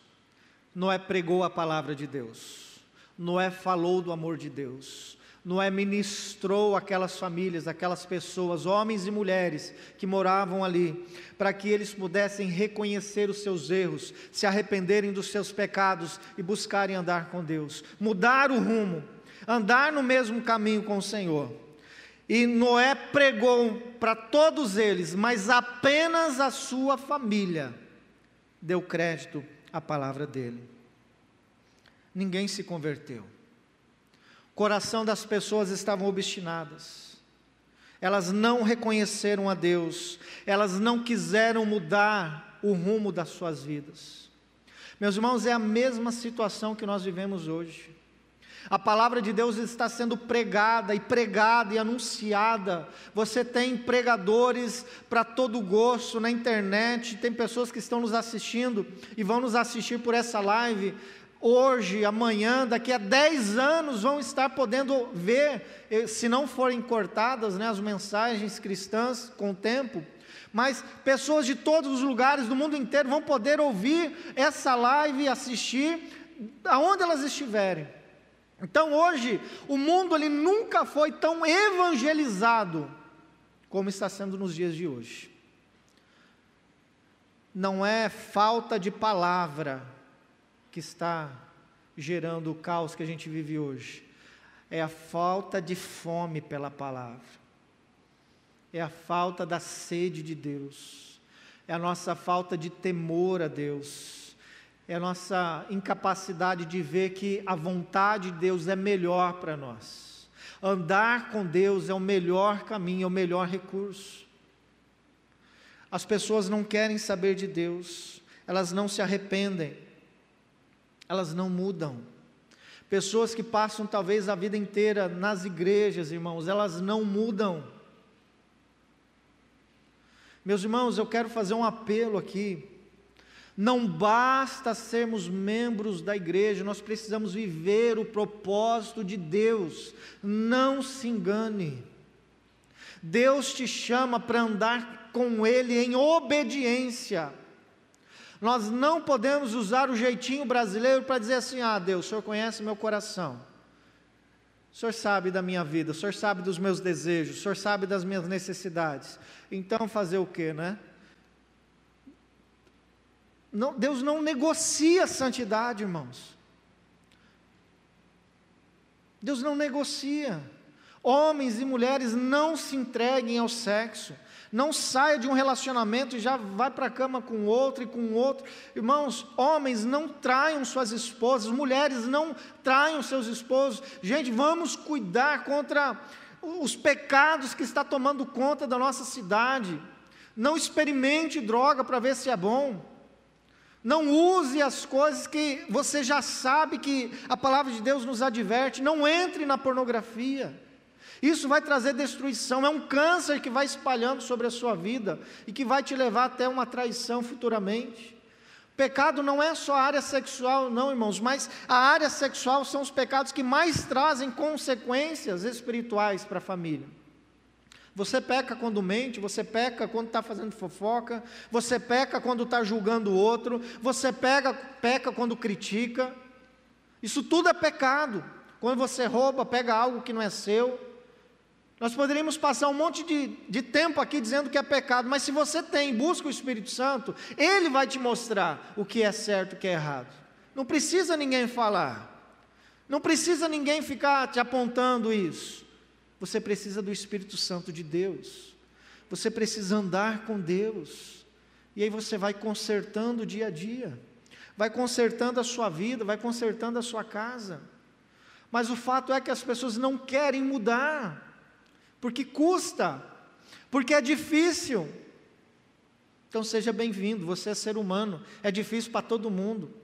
Speaker 1: Noé pregou a palavra de Deus, Noé falou do amor de Deus, Noé ministrou aquelas famílias, aquelas pessoas, homens e mulheres que moravam ali, para que eles pudessem reconhecer os seus erros, se arrependerem dos seus pecados e buscarem andar com Deus, mudar o rumo, andar no mesmo caminho com o Senhor. E Noé pregou para todos eles, mas apenas a sua família deu crédito à palavra dele. Ninguém se converteu coração das pessoas estavam obstinadas. Elas não reconheceram a Deus, elas não quiseram mudar o rumo das suas vidas. Meus irmãos, é a mesma situação que nós vivemos hoje. A palavra de Deus está sendo pregada e pregada e anunciada. Você tem pregadores para todo gosto na internet, tem pessoas que estão nos assistindo e vão nos assistir por essa live hoje, amanhã, daqui a 10 anos vão estar podendo ver, eh, se não forem cortadas né, as mensagens cristãs com o tempo, mas pessoas de todos os lugares do mundo inteiro vão poder ouvir essa live e assistir aonde elas estiverem. Então hoje, o mundo ele nunca foi tão evangelizado como está sendo nos dias de hoje. Não é falta de palavra, que está gerando o caos que a gente vive hoje. É a falta de fome pela palavra. É a falta da sede de Deus. É a nossa falta de temor a Deus. É a nossa incapacidade de ver que a vontade de Deus é melhor para nós. Andar com Deus é o melhor caminho, é o melhor recurso. As pessoas não querem saber de Deus, elas não se arrependem elas não mudam. Pessoas que passam talvez a vida inteira nas igrejas, irmãos, elas não mudam. Meus irmãos, eu quero fazer um apelo aqui. Não basta sermos membros da igreja, nós precisamos viver o propósito de Deus. Não se engane. Deus te chama para andar com Ele em obediência. Nós não podemos usar o jeitinho brasileiro para dizer assim: ah, Deus, o Senhor conhece meu coração. O Senhor sabe da minha vida, o Senhor sabe dos meus desejos, o Senhor sabe das minhas necessidades. Então fazer o que, né? Não, Deus não negocia santidade, irmãos. Deus não negocia. Homens e mulheres não se entreguem ao sexo. Não saia de um relacionamento e já vai para a cama com outro e com outro. Irmãos, homens, não traiam suas esposas, mulheres, não traiam seus esposos. Gente, vamos cuidar contra os pecados que está tomando conta da nossa cidade. Não experimente droga para ver se é bom. Não use as coisas que você já sabe que a palavra de Deus nos adverte. Não entre na pornografia. Isso vai trazer destruição. É um câncer que vai espalhando sobre a sua vida e que vai te levar até uma traição futuramente. Pecado não é só a área sexual, não, irmãos, mas a área sexual são os pecados que mais trazem consequências espirituais para a família. Você peca quando mente, você peca quando está fazendo fofoca, você peca quando está julgando o outro, você pega, peca quando critica. Isso tudo é pecado. Quando você rouba, pega algo que não é seu. Nós poderíamos passar um monte de, de tempo aqui dizendo que é pecado, mas se você tem, busca o Espírito Santo, ele vai te mostrar o que é certo e o que é errado. Não precisa ninguém falar, não precisa ninguém ficar te apontando isso. Você precisa do Espírito Santo de Deus, você precisa andar com Deus, e aí você vai consertando dia a dia, vai consertando a sua vida, vai consertando a sua casa. Mas o fato é que as pessoas não querem mudar porque custa, porque é difícil. Então seja bem-vindo, você é ser humano, é difícil para todo mundo.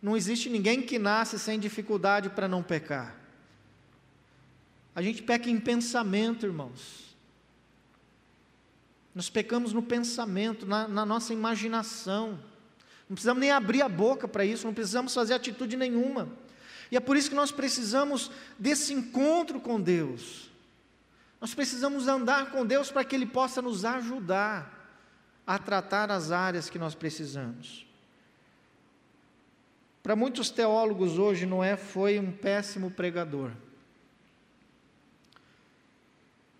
Speaker 1: Não existe ninguém que nasce sem dificuldade para não pecar. A gente peca em pensamento, irmãos. Nós pecamos no pensamento, na, na nossa imaginação. Não precisamos nem abrir a boca para isso, não precisamos fazer atitude nenhuma. E é por isso que nós precisamos desse encontro com Deus. Nós precisamos andar com Deus para que Ele possa nos ajudar a tratar as áreas que nós precisamos. Para muitos teólogos hoje, Noé foi um péssimo pregador.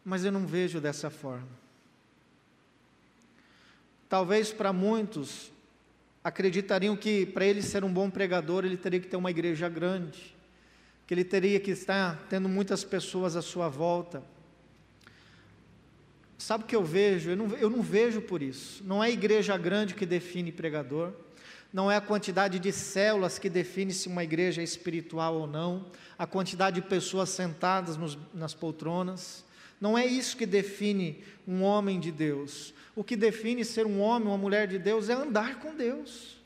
Speaker 1: Mas eu não vejo dessa forma. Talvez para muitos acreditariam que para ele ser um bom pregador, ele teria que ter uma igreja grande, que ele teria que estar tendo muitas pessoas à sua volta Sabe o que eu vejo? Eu não, eu não vejo por isso. Não é igreja grande que define pregador, não é a quantidade de células que define se uma igreja é espiritual ou não, a quantidade de pessoas sentadas nos, nas poltronas. Não é isso que define um homem de Deus. O que define ser um homem, uma mulher de Deus, é andar com Deus.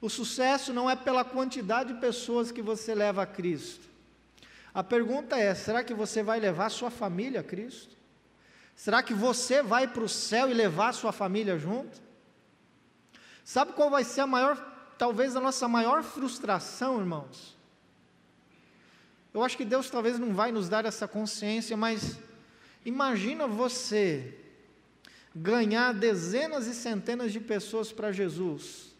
Speaker 1: O sucesso não é pela quantidade de pessoas que você leva a Cristo. A pergunta é: será que você vai levar sua família a Cristo? Será que você vai para o céu e levar sua família junto? Sabe qual vai ser a maior, talvez a nossa maior frustração, irmãos? Eu acho que Deus talvez não vai nos dar essa consciência, mas imagina você ganhar dezenas e centenas de pessoas para Jesus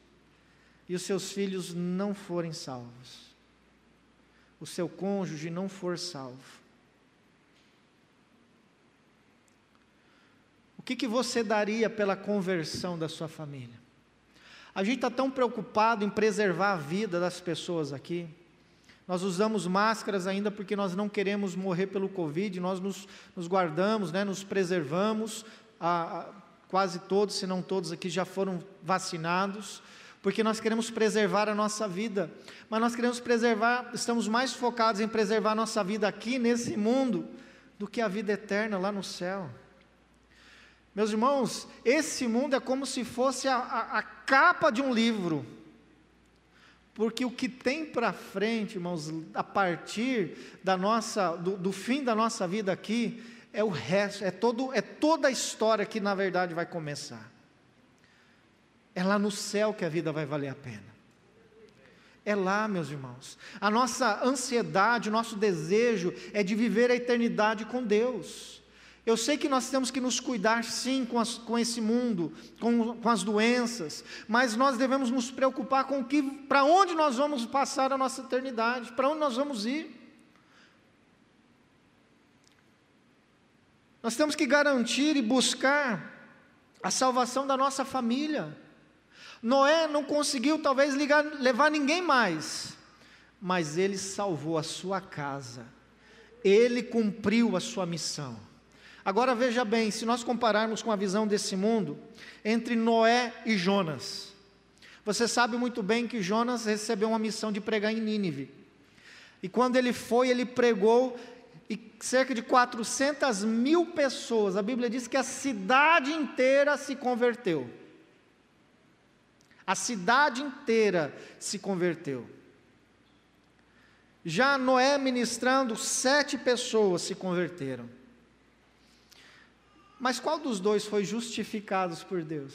Speaker 1: e os seus filhos não forem salvos, o seu cônjuge não for salvo. O que, que você daria pela conversão da sua família? A gente está tão preocupado em preservar a vida das pessoas aqui. Nós usamos máscaras ainda porque nós não queremos morrer pelo Covid, nós nos, nos guardamos, né, nos preservamos. A, a, quase todos, se não todos aqui, já foram vacinados, porque nós queremos preservar a nossa vida. Mas nós queremos preservar, estamos mais focados em preservar a nossa vida aqui nesse mundo do que a vida eterna lá no céu. Meus irmãos, esse mundo é como se fosse a, a, a capa de um livro. Porque o que tem para frente, irmãos, a partir da nossa, do, do, fim da nossa vida aqui, é o resto, é, todo, é toda a história que na verdade vai começar. É lá no céu que a vida vai valer a pena. É lá, meus irmãos. A nossa ansiedade, o nosso desejo é de viver a eternidade com Deus. Eu sei que nós temos que nos cuidar sim com, as, com esse mundo, com, com, as doenças, mas nós devemos nos preocupar com que, para onde nós vamos passar a nossa eternidade, para onde nós vamos ir. Nós temos que garantir e buscar a salvação da nossa família. Noé não conseguiu talvez ligar, levar ninguém mais, mas ele salvou a sua casa, ele cumpriu a sua missão. Agora veja bem, se nós compararmos com a visão desse mundo, entre Noé e Jonas, você sabe muito bem que Jonas recebeu uma missão de pregar em Nínive. E quando ele foi, ele pregou e cerca de 400 mil pessoas, a Bíblia diz que a cidade inteira se converteu. A cidade inteira se converteu. Já Noé ministrando, sete pessoas se converteram. Mas qual dos dois foi justificado por Deus?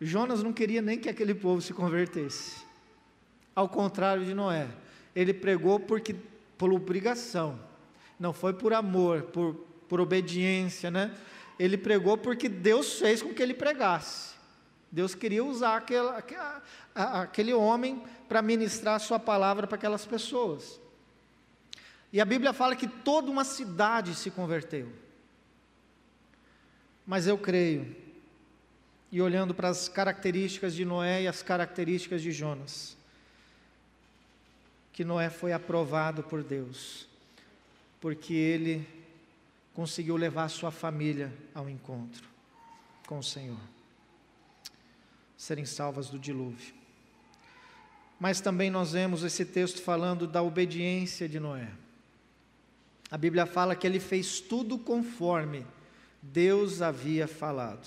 Speaker 1: Jonas não queria nem que aquele povo se convertesse. Ao contrário de Noé, ele pregou porque por obrigação, não foi por amor, por, por obediência, né? Ele pregou porque Deus fez com que ele pregasse. Deus queria usar aquele, aquele homem para ministrar a sua palavra para aquelas pessoas. E a Bíblia fala que toda uma cidade se converteu. Mas eu creio, e olhando para as características de Noé e as características de Jonas, que Noé foi aprovado por Deus, porque ele conseguiu levar sua família ao encontro com o Senhor, serem salvas do dilúvio. Mas também nós vemos esse texto falando da obediência de Noé. A Bíblia fala que ele fez tudo conforme Deus havia falado.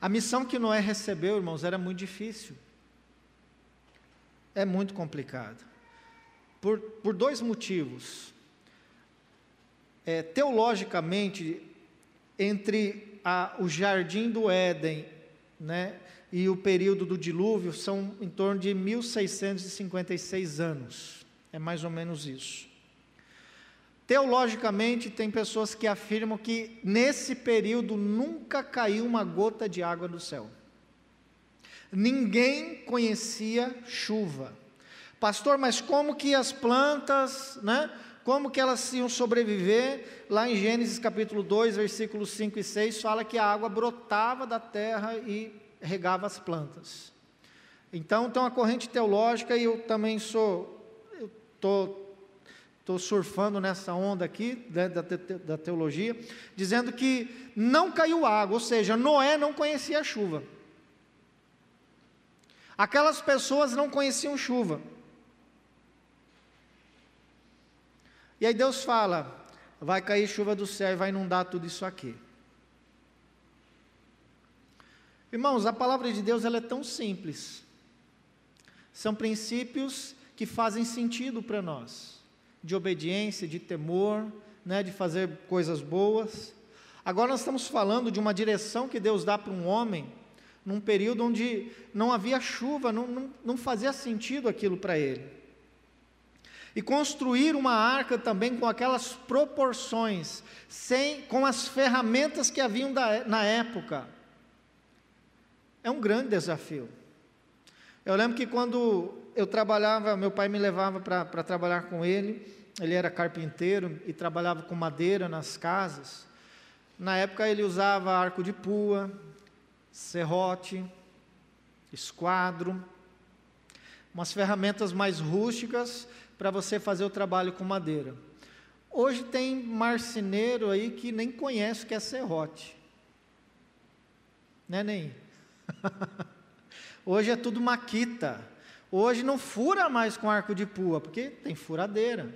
Speaker 1: A missão que Noé recebeu, irmãos, era muito difícil. É muito complicado. Por, por dois motivos. É, teologicamente, entre a, o jardim do Éden né, e o período do dilúvio, são em torno de 1656 anos. É mais ou menos isso. Teologicamente, tem pessoas que afirmam que nesse período nunca caiu uma gota de água do céu. Ninguém conhecia chuva. Pastor, mas como que as plantas, né? Como que elas iam sobreviver? Lá em Gênesis capítulo 2, versículos 5 e 6, fala que a água brotava da terra e regava as plantas. Então, tem uma corrente teológica e eu também sou, eu estou estou surfando nessa onda aqui né, da, da teologia, dizendo que não caiu água, ou seja, Noé não conhecia a chuva. Aquelas pessoas não conheciam chuva. E aí Deus fala: vai cair chuva do céu e vai inundar tudo isso aqui. Irmãos, a palavra de Deus ela é tão simples. São princípios que fazem sentido para nós de obediência, de temor, né, de fazer coisas boas. Agora nós estamos falando de uma direção que Deus dá para um homem, num período onde não havia chuva, não, não, não fazia sentido aquilo para ele. E construir uma arca também com aquelas proporções, sem, com as ferramentas que haviam da, na época, é um grande desafio. Eu lembro que quando eu trabalhava, meu pai me levava para trabalhar com ele, ele era carpinteiro e trabalhava com madeira nas casas. Na época ele usava arco de pua, serrote, esquadro, umas ferramentas mais rústicas para você fazer o trabalho com madeira. Hoje tem marceneiro aí que nem conhece o que é serrote. Né, nem? Hoje é tudo maquita. Hoje não fura mais com arco de pua, porque tem furadeira.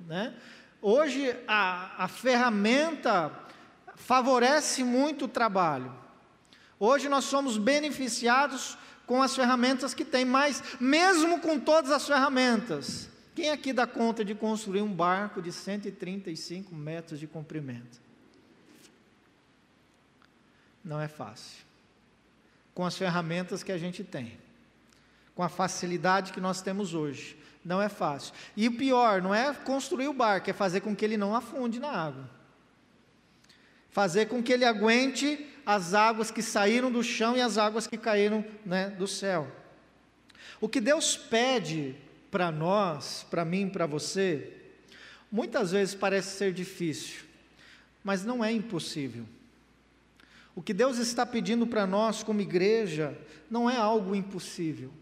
Speaker 1: Né? Hoje a, a ferramenta favorece muito o trabalho. Hoje nós somos beneficiados com as ferramentas que tem, mas mesmo com todas as ferramentas, quem aqui dá conta de construir um barco de 135 metros de comprimento? Não é fácil. Com as ferramentas que a gente tem, com a facilidade que nós temos hoje. Não é fácil. E o pior, não é construir o barco, é fazer com que ele não afunde na água. Fazer com que ele aguente as águas que saíram do chão e as águas que caíram né, do céu. O que Deus pede para nós, para mim, para você, muitas vezes parece ser difícil, mas não é impossível. O que Deus está pedindo para nós como igreja não é algo impossível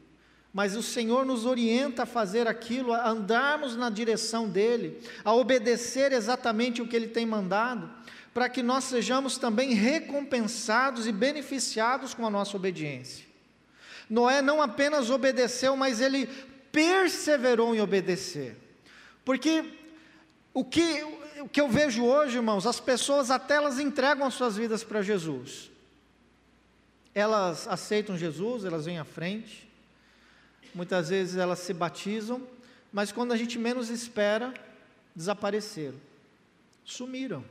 Speaker 1: mas o Senhor nos orienta a fazer aquilo, a andarmos na direção dEle, a obedecer exatamente o que Ele tem mandado, para que nós sejamos também recompensados e beneficiados com a nossa obediência. Noé não apenas obedeceu, mas ele perseverou em obedecer, porque o que, o que eu vejo hoje, irmãos, as pessoas até elas entregam as suas vidas para Jesus, elas aceitam Jesus, elas vêm à frente, muitas vezes elas se batizam, mas quando a gente menos espera, desapareceram, sumiram.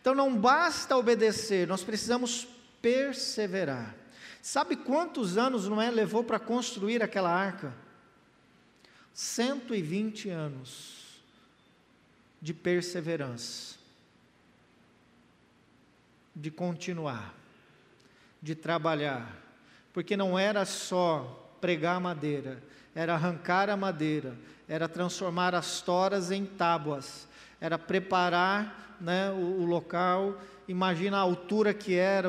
Speaker 1: Então não basta obedecer, nós precisamos perseverar. Sabe quantos anos Noé levou para construir aquela arca? 120 anos de perseverança, de continuar, de trabalhar, porque não era só pregar madeira, era arrancar a madeira, era transformar as toras em tábuas, era preparar né, o, o local. Imagina a altura que era,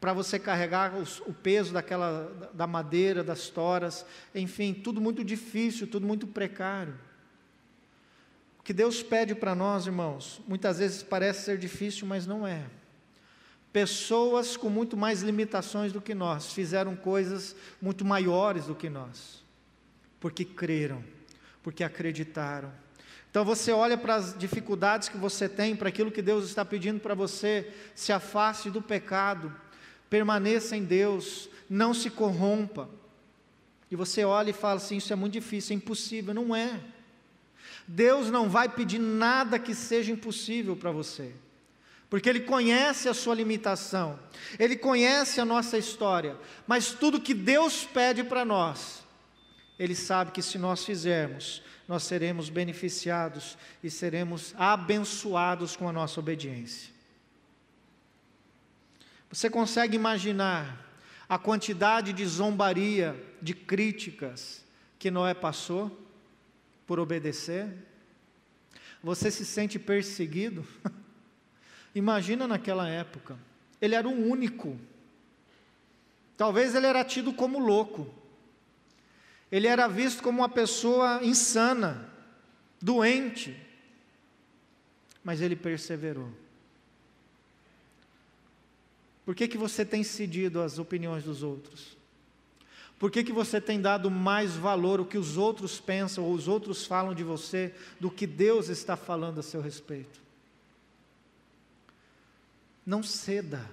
Speaker 1: para você carregar os, o peso daquela da madeira, das toras, enfim, tudo muito difícil, tudo muito precário. O que Deus pede para nós, irmãos, muitas vezes parece ser difícil, mas não é. Pessoas com muito mais limitações do que nós fizeram coisas muito maiores do que nós, porque creram, porque acreditaram. Então você olha para as dificuldades que você tem, para aquilo que Deus está pedindo para você, se afaste do pecado, permaneça em Deus, não se corrompa. E você olha e fala assim: Isso é muito difícil, é impossível. Não é. Deus não vai pedir nada que seja impossível para você, porque Ele conhece a sua limitação, Ele conhece a nossa história, mas tudo que Deus pede para nós, Ele sabe que se nós fizermos, nós seremos beneficiados e seremos abençoados com a nossa obediência. Você consegue imaginar a quantidade de zombaria, de críticas que Noé passou por obedecer? Você se sente perseguido? Imagina naquela época. Ele era o único. Talvez ele era tido como louco. Ele era visto como uma pessoa insana, doente, mas ele perseverou. Por que, que você tem cedido às opiniões dos outros? Por que, que você tem dado mais valor ao que os outros pensam ou os outros falam de você do que Deus está falando a seu respeito? Não ceda,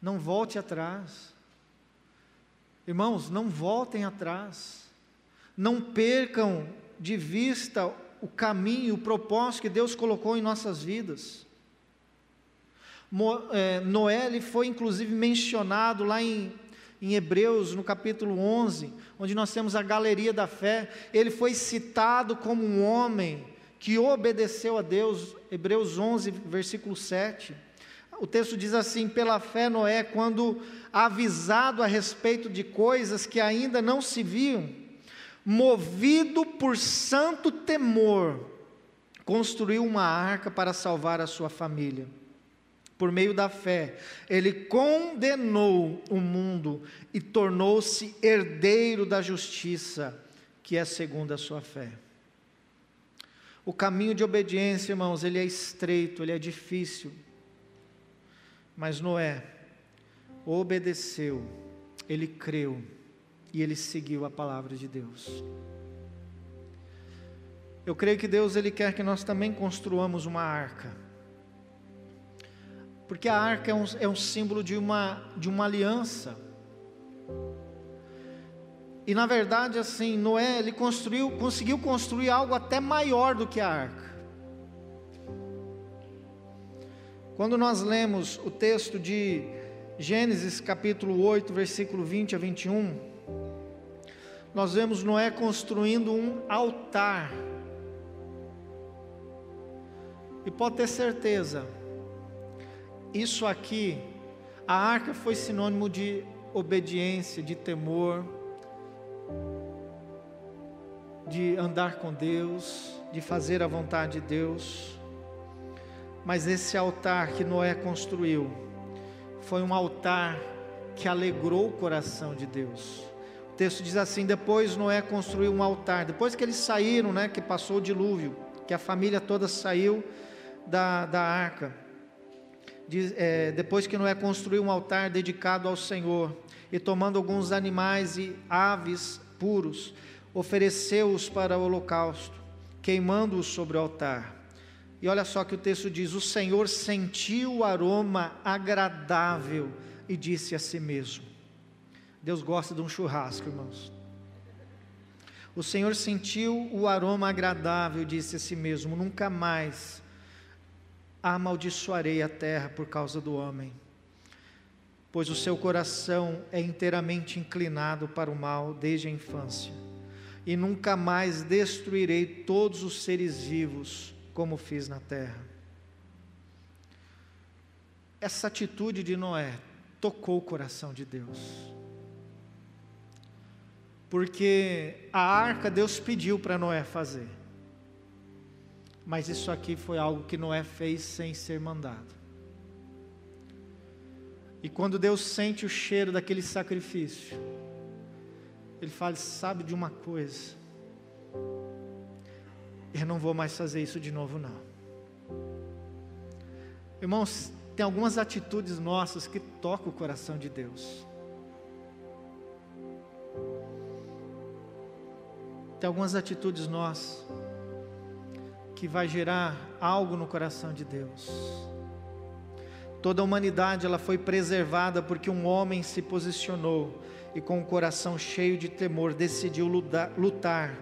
Speaker 1: não volte atrás. Irmãos, não voltem atrás, não percam de vista o caminho, o propósito que Deus colocou em nossas vidas. É, Noé foi inclusive mencionado lá em, em Hebreus, no capítulo 11, onde nós temos a galeria da fé. Ele foi citado como um homem que obedeceu a Deus, Hebreus 11, versículo 7. O texto diz assim: pela fé, Noé, quando avisado a respeito de coisas que ainda não se viam, movido por santo temor, construiu uma arca para salvar a sua família. Por meio da fé, ele condenou o mundo e tornou-se herdeiro da justiça, que é segundo a sua fé. O caminho de obediência, irmãos, ele é estreito, ele é difícil. Mas Noé obedeceu, ele creu e ele seguiu a palavra de Deus. Eu creio que Deus ele quer que nós também construamos uma arca. Porque a arca é um, é um símbolo de uma, de uma aliança. E na verdade, assim, Noé ele construiu, conseguiu construir algo até maior do que a arca. Quando nós lemos o texto de Gênesis capítulo 8, versículo 20 a 21, nós vemos Noé construindo um altar. E pode ter certeza, isso aqui, a arca foi sinônimo de obediência, de temor, de andar com Deus, de fazer a vontade de Deus. Mas esse altar que Noé construiu foi um altar que alegrou o coração de Deus. O texto diz assim: depois Noé construiu um altar, depois que eles saíram, né, que passou o dilúvio, que a família toda saiu da, da arca. Diz, é, depois que Noé construiu um altar dedicado ao Senhor, e tomando alguns animais e aves puros, ofereceu-os para o holocausto, queimando-os sobre o altar. E olha só que o texto diz: O Senhor sentiu o aroma agradável e disse a si mesmo. Deus gosta de um churrasco, irmãos. O Senhor sentiu o aroma agradável e disse a si mesmo: Nunca mais amaldiçoarei a terra por causa do homem, pois o seu coração é inteiramente inclinado para o mal desde a infância, e nunca mais destruirei todos os seres vivos como fiz na terra. Essa atitude de Noé tocou o coração de Deus. Porque a arca Deus pediu para Noé fazer. Mas isso aqui foi algo que Noé fez sem ser mandado. E quando Deus sente o cheiro daquele sacrifício, Ele fala: Sabe de uma coisa? Eu não vou mais fazer isso de novo, não. Irmãos, tem algumas atitudes nossas que tocam o coração de Deus. Tem algumas atitudes nossas que vai gerar algo no coração de Deus. Toda a humanidade ela foi preservada porque um homem se posicionou e com o coração cheio de temor decidiu lutar,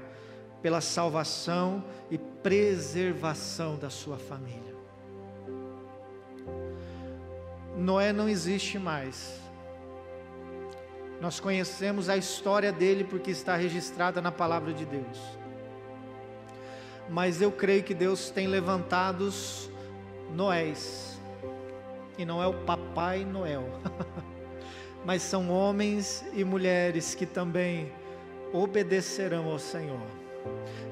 Speaker 1: pela salvação e preservação da sua família. Noé não existe mais. Nós conhecemos a história dele porque está registrada na palavra de Deus. Mas eu creio que Deus tem levantado Noés. E não é o Papai Noel. mas são homens e mulheres que também obedecerão ao Senhor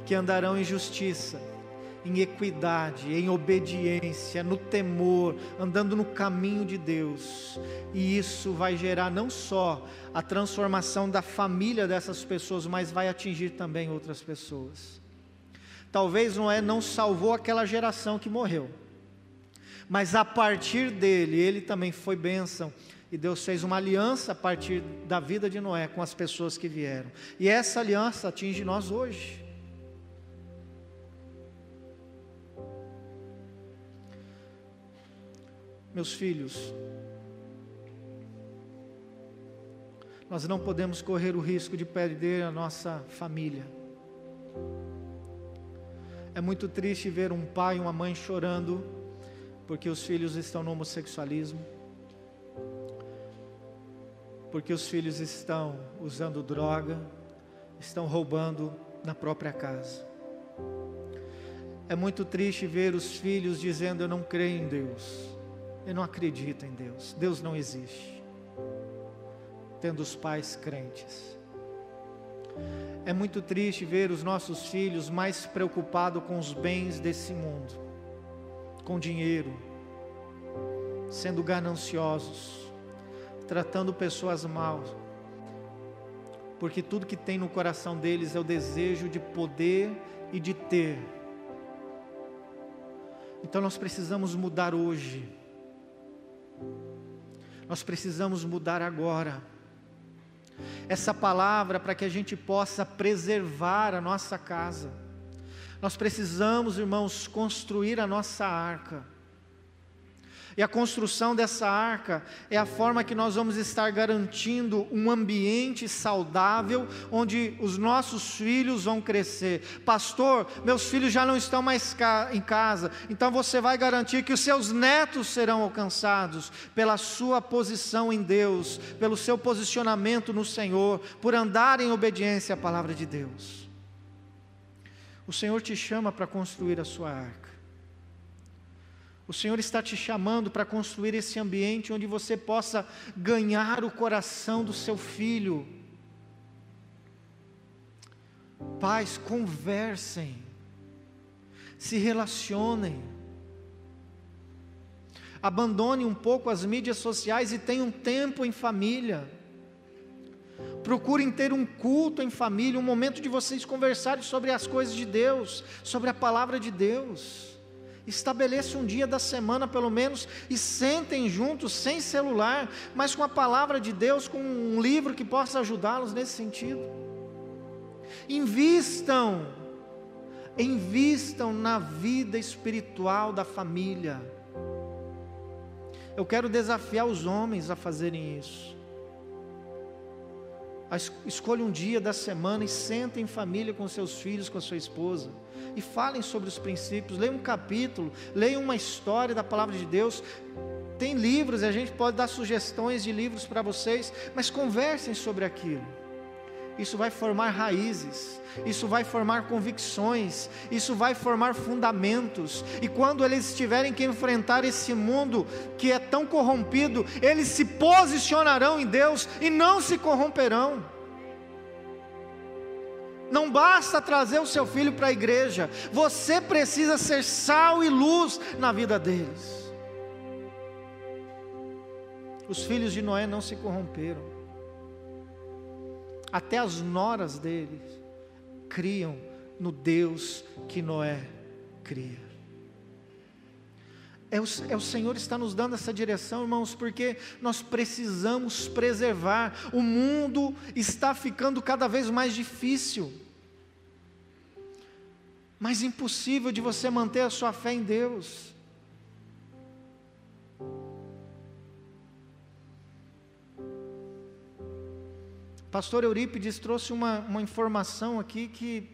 Speaker 1: que andarão em justiça, em equidade, em obediência, no temor, andando no caminho de Deus. E isso vai gerar não só a transformação da família dessas pessoas, mas vai atingir também outras pessoas. Talvez Noé não salvou aquela geração que morreu, mas a partir dele, ele também foi bênção e Deus fez uma aliança a partir da vida de Noé com as pessoas que vieram. E essa aliança atinge nós hoje. Meus filhos, nós não podemos correr o risco de perder a nossa família. É muito triste ver um pai e uma mãe chorando porque os filhos estão no homossexualismo porque os filhos estão usando droga, estão roubando na própria casa. É muito triste ver os filhos dizendo: Eu não creio em Deus, eu não acredito em Deus, Deus não existe. Tendo os pais crentes. É muito triste ver os nossos filhos mais preocupados com os bens desse mundo, com dinheiro, sendo gananciosos tratando pessoas mal, porque tudo que tem no coração deles é o desejo de poder e de ter. Então nós precisamos mudar hoje, nós precisamos mudar agora. Essa palavra para que a gente possa preservar a nossa casa. Nós precisamos, irmãos, construir a nossa arca. E a construção dessa arca é a forma que nós vamos estar garantindo um ambiente saudável onde os nossos filhos vão crescer. Pastor, meus filhos já não estão mais em casa, então você vai garantir que os seus netos serão alcançados pela sua posição em Deus, pelo seu posicionamento no Senhor, por andar em obediência à palavra de Deus. O Senhor te chama para construir a sua arca. O Senhor está te chamando para construir esse ambiente onde você possa ganhar o coração do seu filho. Pais, conversem, se relacionem. Abandone um pouco as mídias sociais e tenham um tempo em família. Procurem ter um culto em família, um momento de vocês conversarem sobre as coisas de Deus, sobre a palavra de Deus. Estabeleça um dia da semana, pelo menos, e sentem juntos, sem celular, mas com a palavra de Deus, com um livro que possa ajudá-los nesse sentido. Invistam, Invistam na vida espiritual da família. Eu quero desafiar os homens a fazerem isso. Escolha um dia da semana e sentem em família com seus filhos, com a sua esposa e falem sobre os princípios. Leiam um capítulo, leiam uma história da palavra de Deus. Tem livros, a gente pode dar sugestões de livros para vocês, mas conversem sobre aquilo. Isso vai formar raízes, isso vai formar convicções, isso vai formar fundamentos. E quando eles tiverem que enfrentar esse mundo que é tão corrompido, eles se posicionarão em Deus e não se corromperão. Não basta trazer o seu filho para a igreja, você precisa ser sal e luz na vida deles. Os filhos de Noé não se corromperam, até as noras deles criam no Deus que Noé cria. É o, é o Senhor está nos dando essa direção, irmãos, porque nós precisamos preservar. O mundo está ficando cada vez mais difícil, mais impossível de você manter a sua fé em Deus. Pastor Eurípides trouxe uma, uma informação aqui que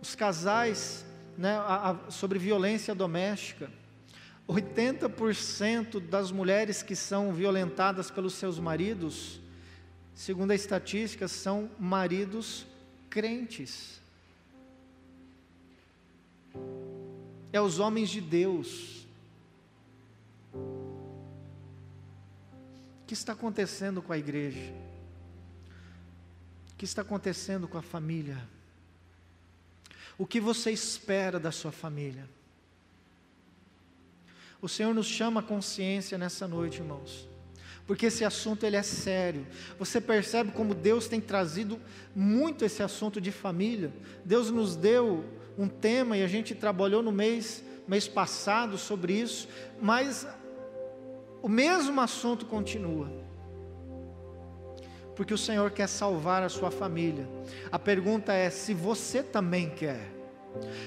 Speaker 1: os casais né, a, a, sobre violência doméstica. 80% das mulheres que são violentadas pelos seus maridos, segundo a estatística, são maridos crentes. É os homens de Deus. Que está acontecendo com a igreja? O que está acontecendo com a família? O que você espera da sua família? O Senhor nos chama a consciência nessa noite, irmãos. Porque esse assunto ele é sério. Você percebe como Deus tem trazido muito esse assunto de família. Deus nos deu um tema e a gente trabalhou no mês mês passado sobre isso, mas o mesmo assunto continua. Porque o Senhor quer salvar a sua família. A pergunta é se você também quer.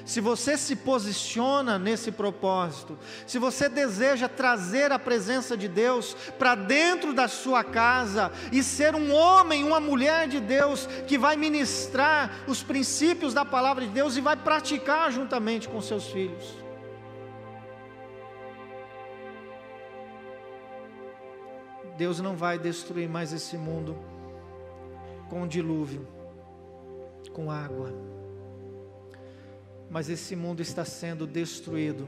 Speaker 1: Se você se posiciona nesse propósito, se você deseja trazer a presença de Deus para dentro da sua casa e ser um homem, uma mulher de Deus que vai ministrar os princípios da palavra de Deus e vai praticar juntamente com seus filhos. Deus não vai destruir mais esse mundo com dilúvio, com água. Mas esse mundo está sendo destruído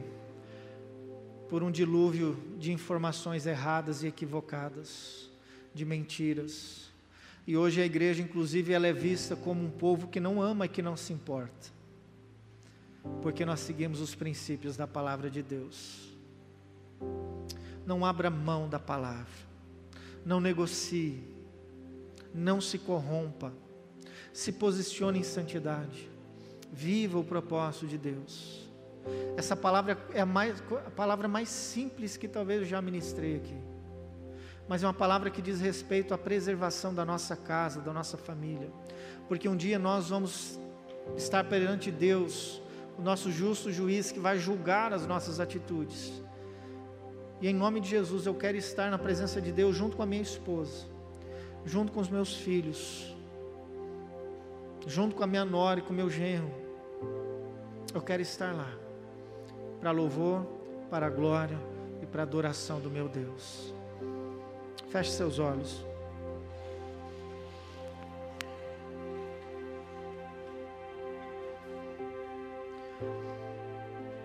Speaker 1: por um dilúvio de informações erradas e equivocadas, de mentiras. E hoje a igreja, inclusive, ela é vista como um povo que não ama e que não se importa, porque nós seguimos os princípios da palavra de Deus. Não abra mão da palavra, não negocie, não se corrompa, se posicione em santidade, viva o propósito de Deus. Essa palavra é a, mais, a palavra mais simples que talvez eu já ministrei aqui, mas é uma palavra que diz respeito à preservação da nossa casa, da nossa família, porque um dia nós vamos estar perante Deus, o nosso justo juiz que vai julgar as nossas atitudes. E em nome de Jesus eu quero estar na presença de Deus junto com a minha esposa junto com os meus filhos, junto com a minha nora e com o meu genro. Eu quero estar lá, para louvor, para a glória e para a adoração do meu Deus. Feche seus olhos.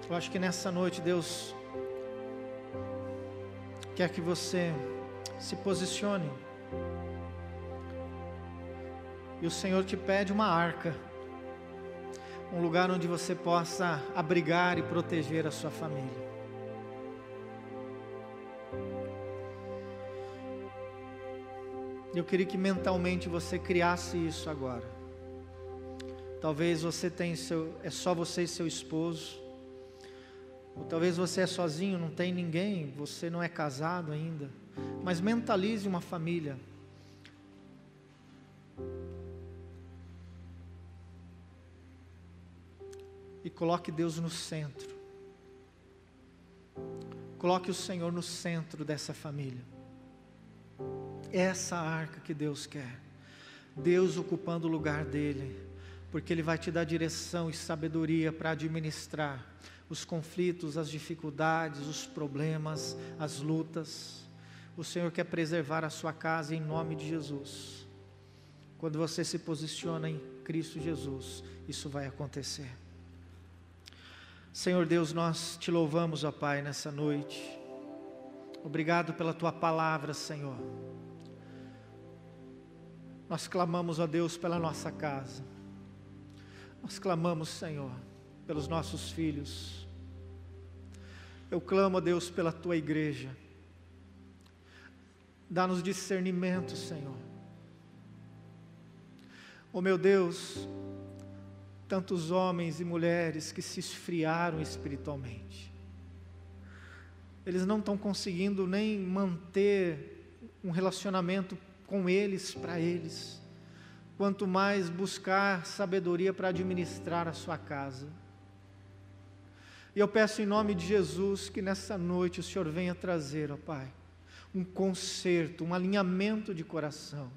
Speaker 1: Eu acho que nessa noite Deus quer que você se posicione e o Senhor te pede uma arca, um lugar onde você possa abrigar e proteger a sua família. Eu queria que mentalmente você criasse isso agora. Talvez você tenha seu, é só você e seu esposo. Ou talvez você é sozinho, não tem ninguém, você não é casado ainda. Mas mentalize uma família e coloque Deus no centro. Coloque o Senhor no centro dessa família. Essa arca que Deus quer. Deus ocupando o lugar dele, porque Ele vai te dar direção e sabedoria para administrar os conflitos, as dificuldades, os problemas, as lutas. O Senhor quer preservar a sua casa em nome de Jesus. Quando você se posiciona em Cristo Jesus, isso vai acontecer. Senhor Deus, nós te louvamos, ó Pai, nessa noite. Obrigado pela tua palavra, Senhor. Nós clamamos, ó Deus, pela nossa casa. Nós clamamos, Senhor, pelos nossos filhos. Eu clamo, ó Deus, pela tua igreja. Dá-nos discernimento, Senhor. Oh meu Deus, tantos homens e mulheres que se esfriaram espiritualmente. Eles não estão conseguindo nem manter um relacionamento com eles, para eles. Quanto mais buscar sabedoria para administrar a sua casa. E eu peço em nome de Jesus que nessa noite o Senhor venha trazer, ó Pai, um conserto, um alinhamento de coração.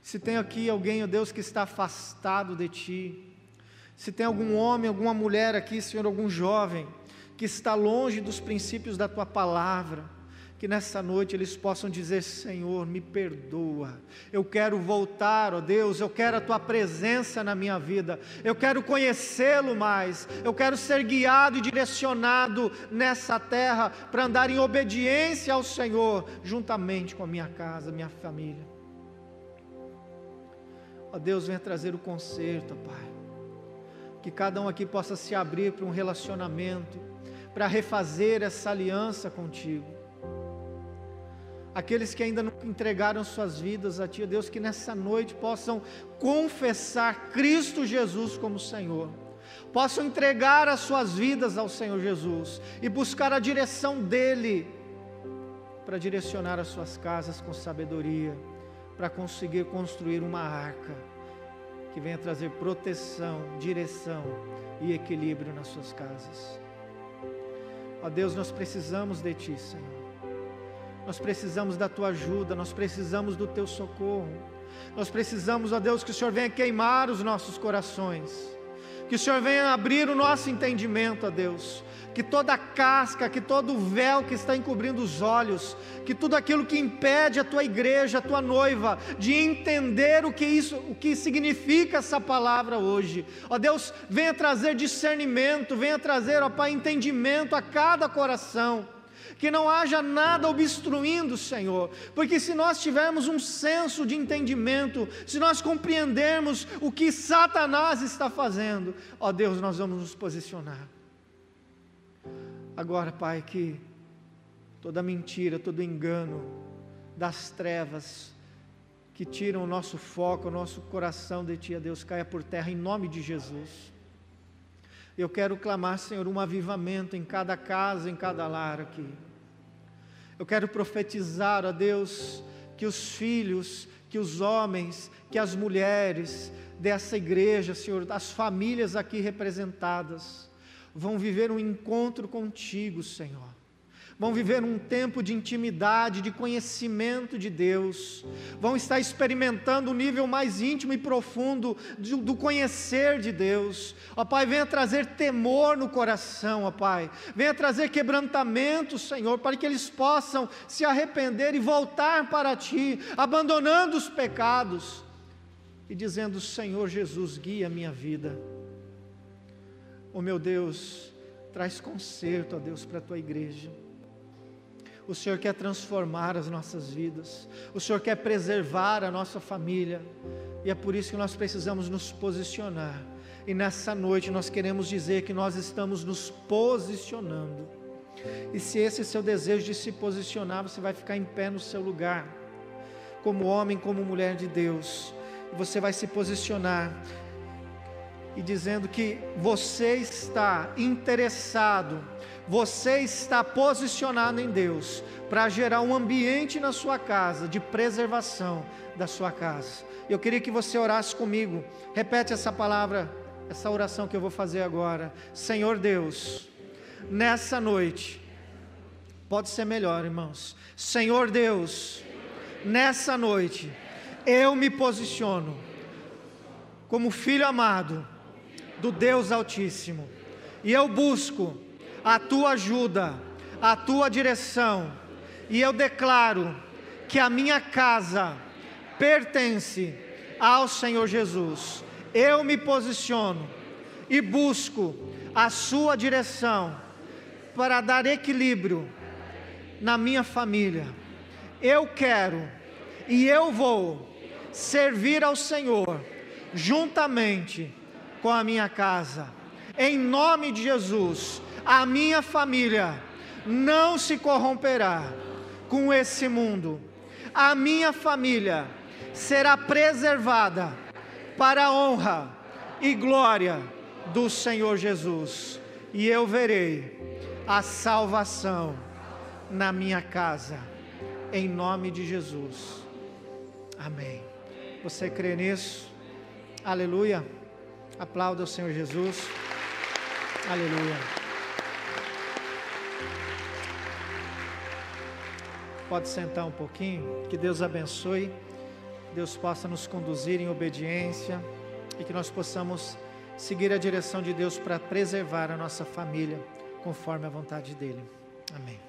Speaker 1: Se tem aqui alguém, ó Deus, que está afastado de Ti, se tem algum homem, alguma mulher aqui, Senhor, algum jovem, que está longe dos princípios da Tua palavra, que nessa noite eles possam dizer: Senhor, me perdoa, eu quero voltar, ó Deus, eu quero a tua presença na minha vida, eu quero conhecê-lo mais, eu quero ser guiado e direcionado nessa terra para andar em obediência ao Senhor, juntamente com a minha casa, minha família. Ó Deus, venha trazer o conserto, Pai, que cada um aqui possa se abrir para um relacionamento, para refazer essa aliança contigo aqueles que ainda não entregaram suas vidas a Ti, ó Deus, que nessa noite possam confessar Cristo Jesus como Senhor, possam entregar as suas vidas ao Senhor Jesus e buscar a direção dEle para direcionar as suas casas com sabedoria, para conseguir construir uma arca que venha trazer proteção, direção e equilíbrio nas suas casas. Ó Deus, nós precisamos de Ti, Senhor. Nós precisamos da tua ajuda, nós precisamos do teu socorro. Nós precisamos, ó Deus, que o Senhor venha queimar os nossos corações. Que o Senhor venha abrir o nosso entendimento, ó Deus. Que toda a casca, que todo o véu que está encobrindo os olhos, que tudo aquilo que impede a tua igreja, a tua noiva, de entender o que isso, o que significa essa palavra hoje. Ó Deus, venha trazer discernimento, venha trazer, ó Pai, entendimento a cada coração que não haja nada obstruindo, Senhor, porque se nós tivermos um senso de entendimento, se nós compreendermos o que Satanás está fazendo, ó Deus, nós vamos nos posicionar. Agora, Pai, que toda mentira, todo engano das trevas que tiram o nosso foco, o nosso coração de Ti, ó Deus, caia por terra em nome de Jesus. Eu quero clamar, Senhor, um avivamento em cada casa, em cada lar aqui. Eu quero profetizar, a Deus, que os filhos, que os homens, que as mulheres dessa igreja, Senhor, as famílias aqui representadas, vão viver um encontro contigo, Senhor vão viver um tempo de intimidade, de conhecimento de Deus, vão estar experimentando um nível mais íntimo e profundo do, do conhecer de Deus. Ó Pai, venha trazer temor no coração, ó Pai, venha trazer quebrantamento, Senhor, para que eles possam se arrepender e voltar para Ti, abandonando os pecados e dizendo: Senhor Jesus, guia a minha vida. Oh meu Deus, traz conserto, ó Deus, para a tua igreja. O Senhor quer transformar as nossas vidas. O Senhor quer preservar a nossa família. E é por isso que nós precisamos nos posicionar. E nessa noite nós queremos dizer que nós estamos nos posicionando. E se esse é seu desejo de se posicionar, você vai ficar em pé no seu lugar, como homem, como mulher de Deus. Você vai se posicionar e dizendo que você está interessado você está posicionado em Deus para gerar um ambiente na sua casa de preservação da sua casa. Eu queria que você orasse comigo. Repete essa palavra essa oração que eu vou fazer agora. Senhor Deus, nessa noite, pode ser melhor, irmãos. Senhor Deus, nessa noite, eu me posiciono como filho amado do Deus Altíssimo e eu busco a tua ajuda, a tua direção, e eu declaro que a minha casa pertence ao Senhor Jesus. Eu me posiciono e busco a sua direção para dar equilíbrio na minha família. Eu quero e eu vou servir ao Senhor juntamente com a minha casa. Em nome de Jesus, a minha família não se corromperá com esse mundo. A minha família será preservada para a honra e glória do Senhor Jesus. E eu verei a salvação na minha casa, em nome de Jesus. Amém. Você crê nisso? Aleluia. Aplauda o Senhor Jesus. Aleluia. Pode sentar um pouquinho. Que Deus abençoe. Deus possa nos conduzir em obediência e que nós possamos seguir a direção de Deus para preservar a nossa família conforme a vontade dEle. Amém.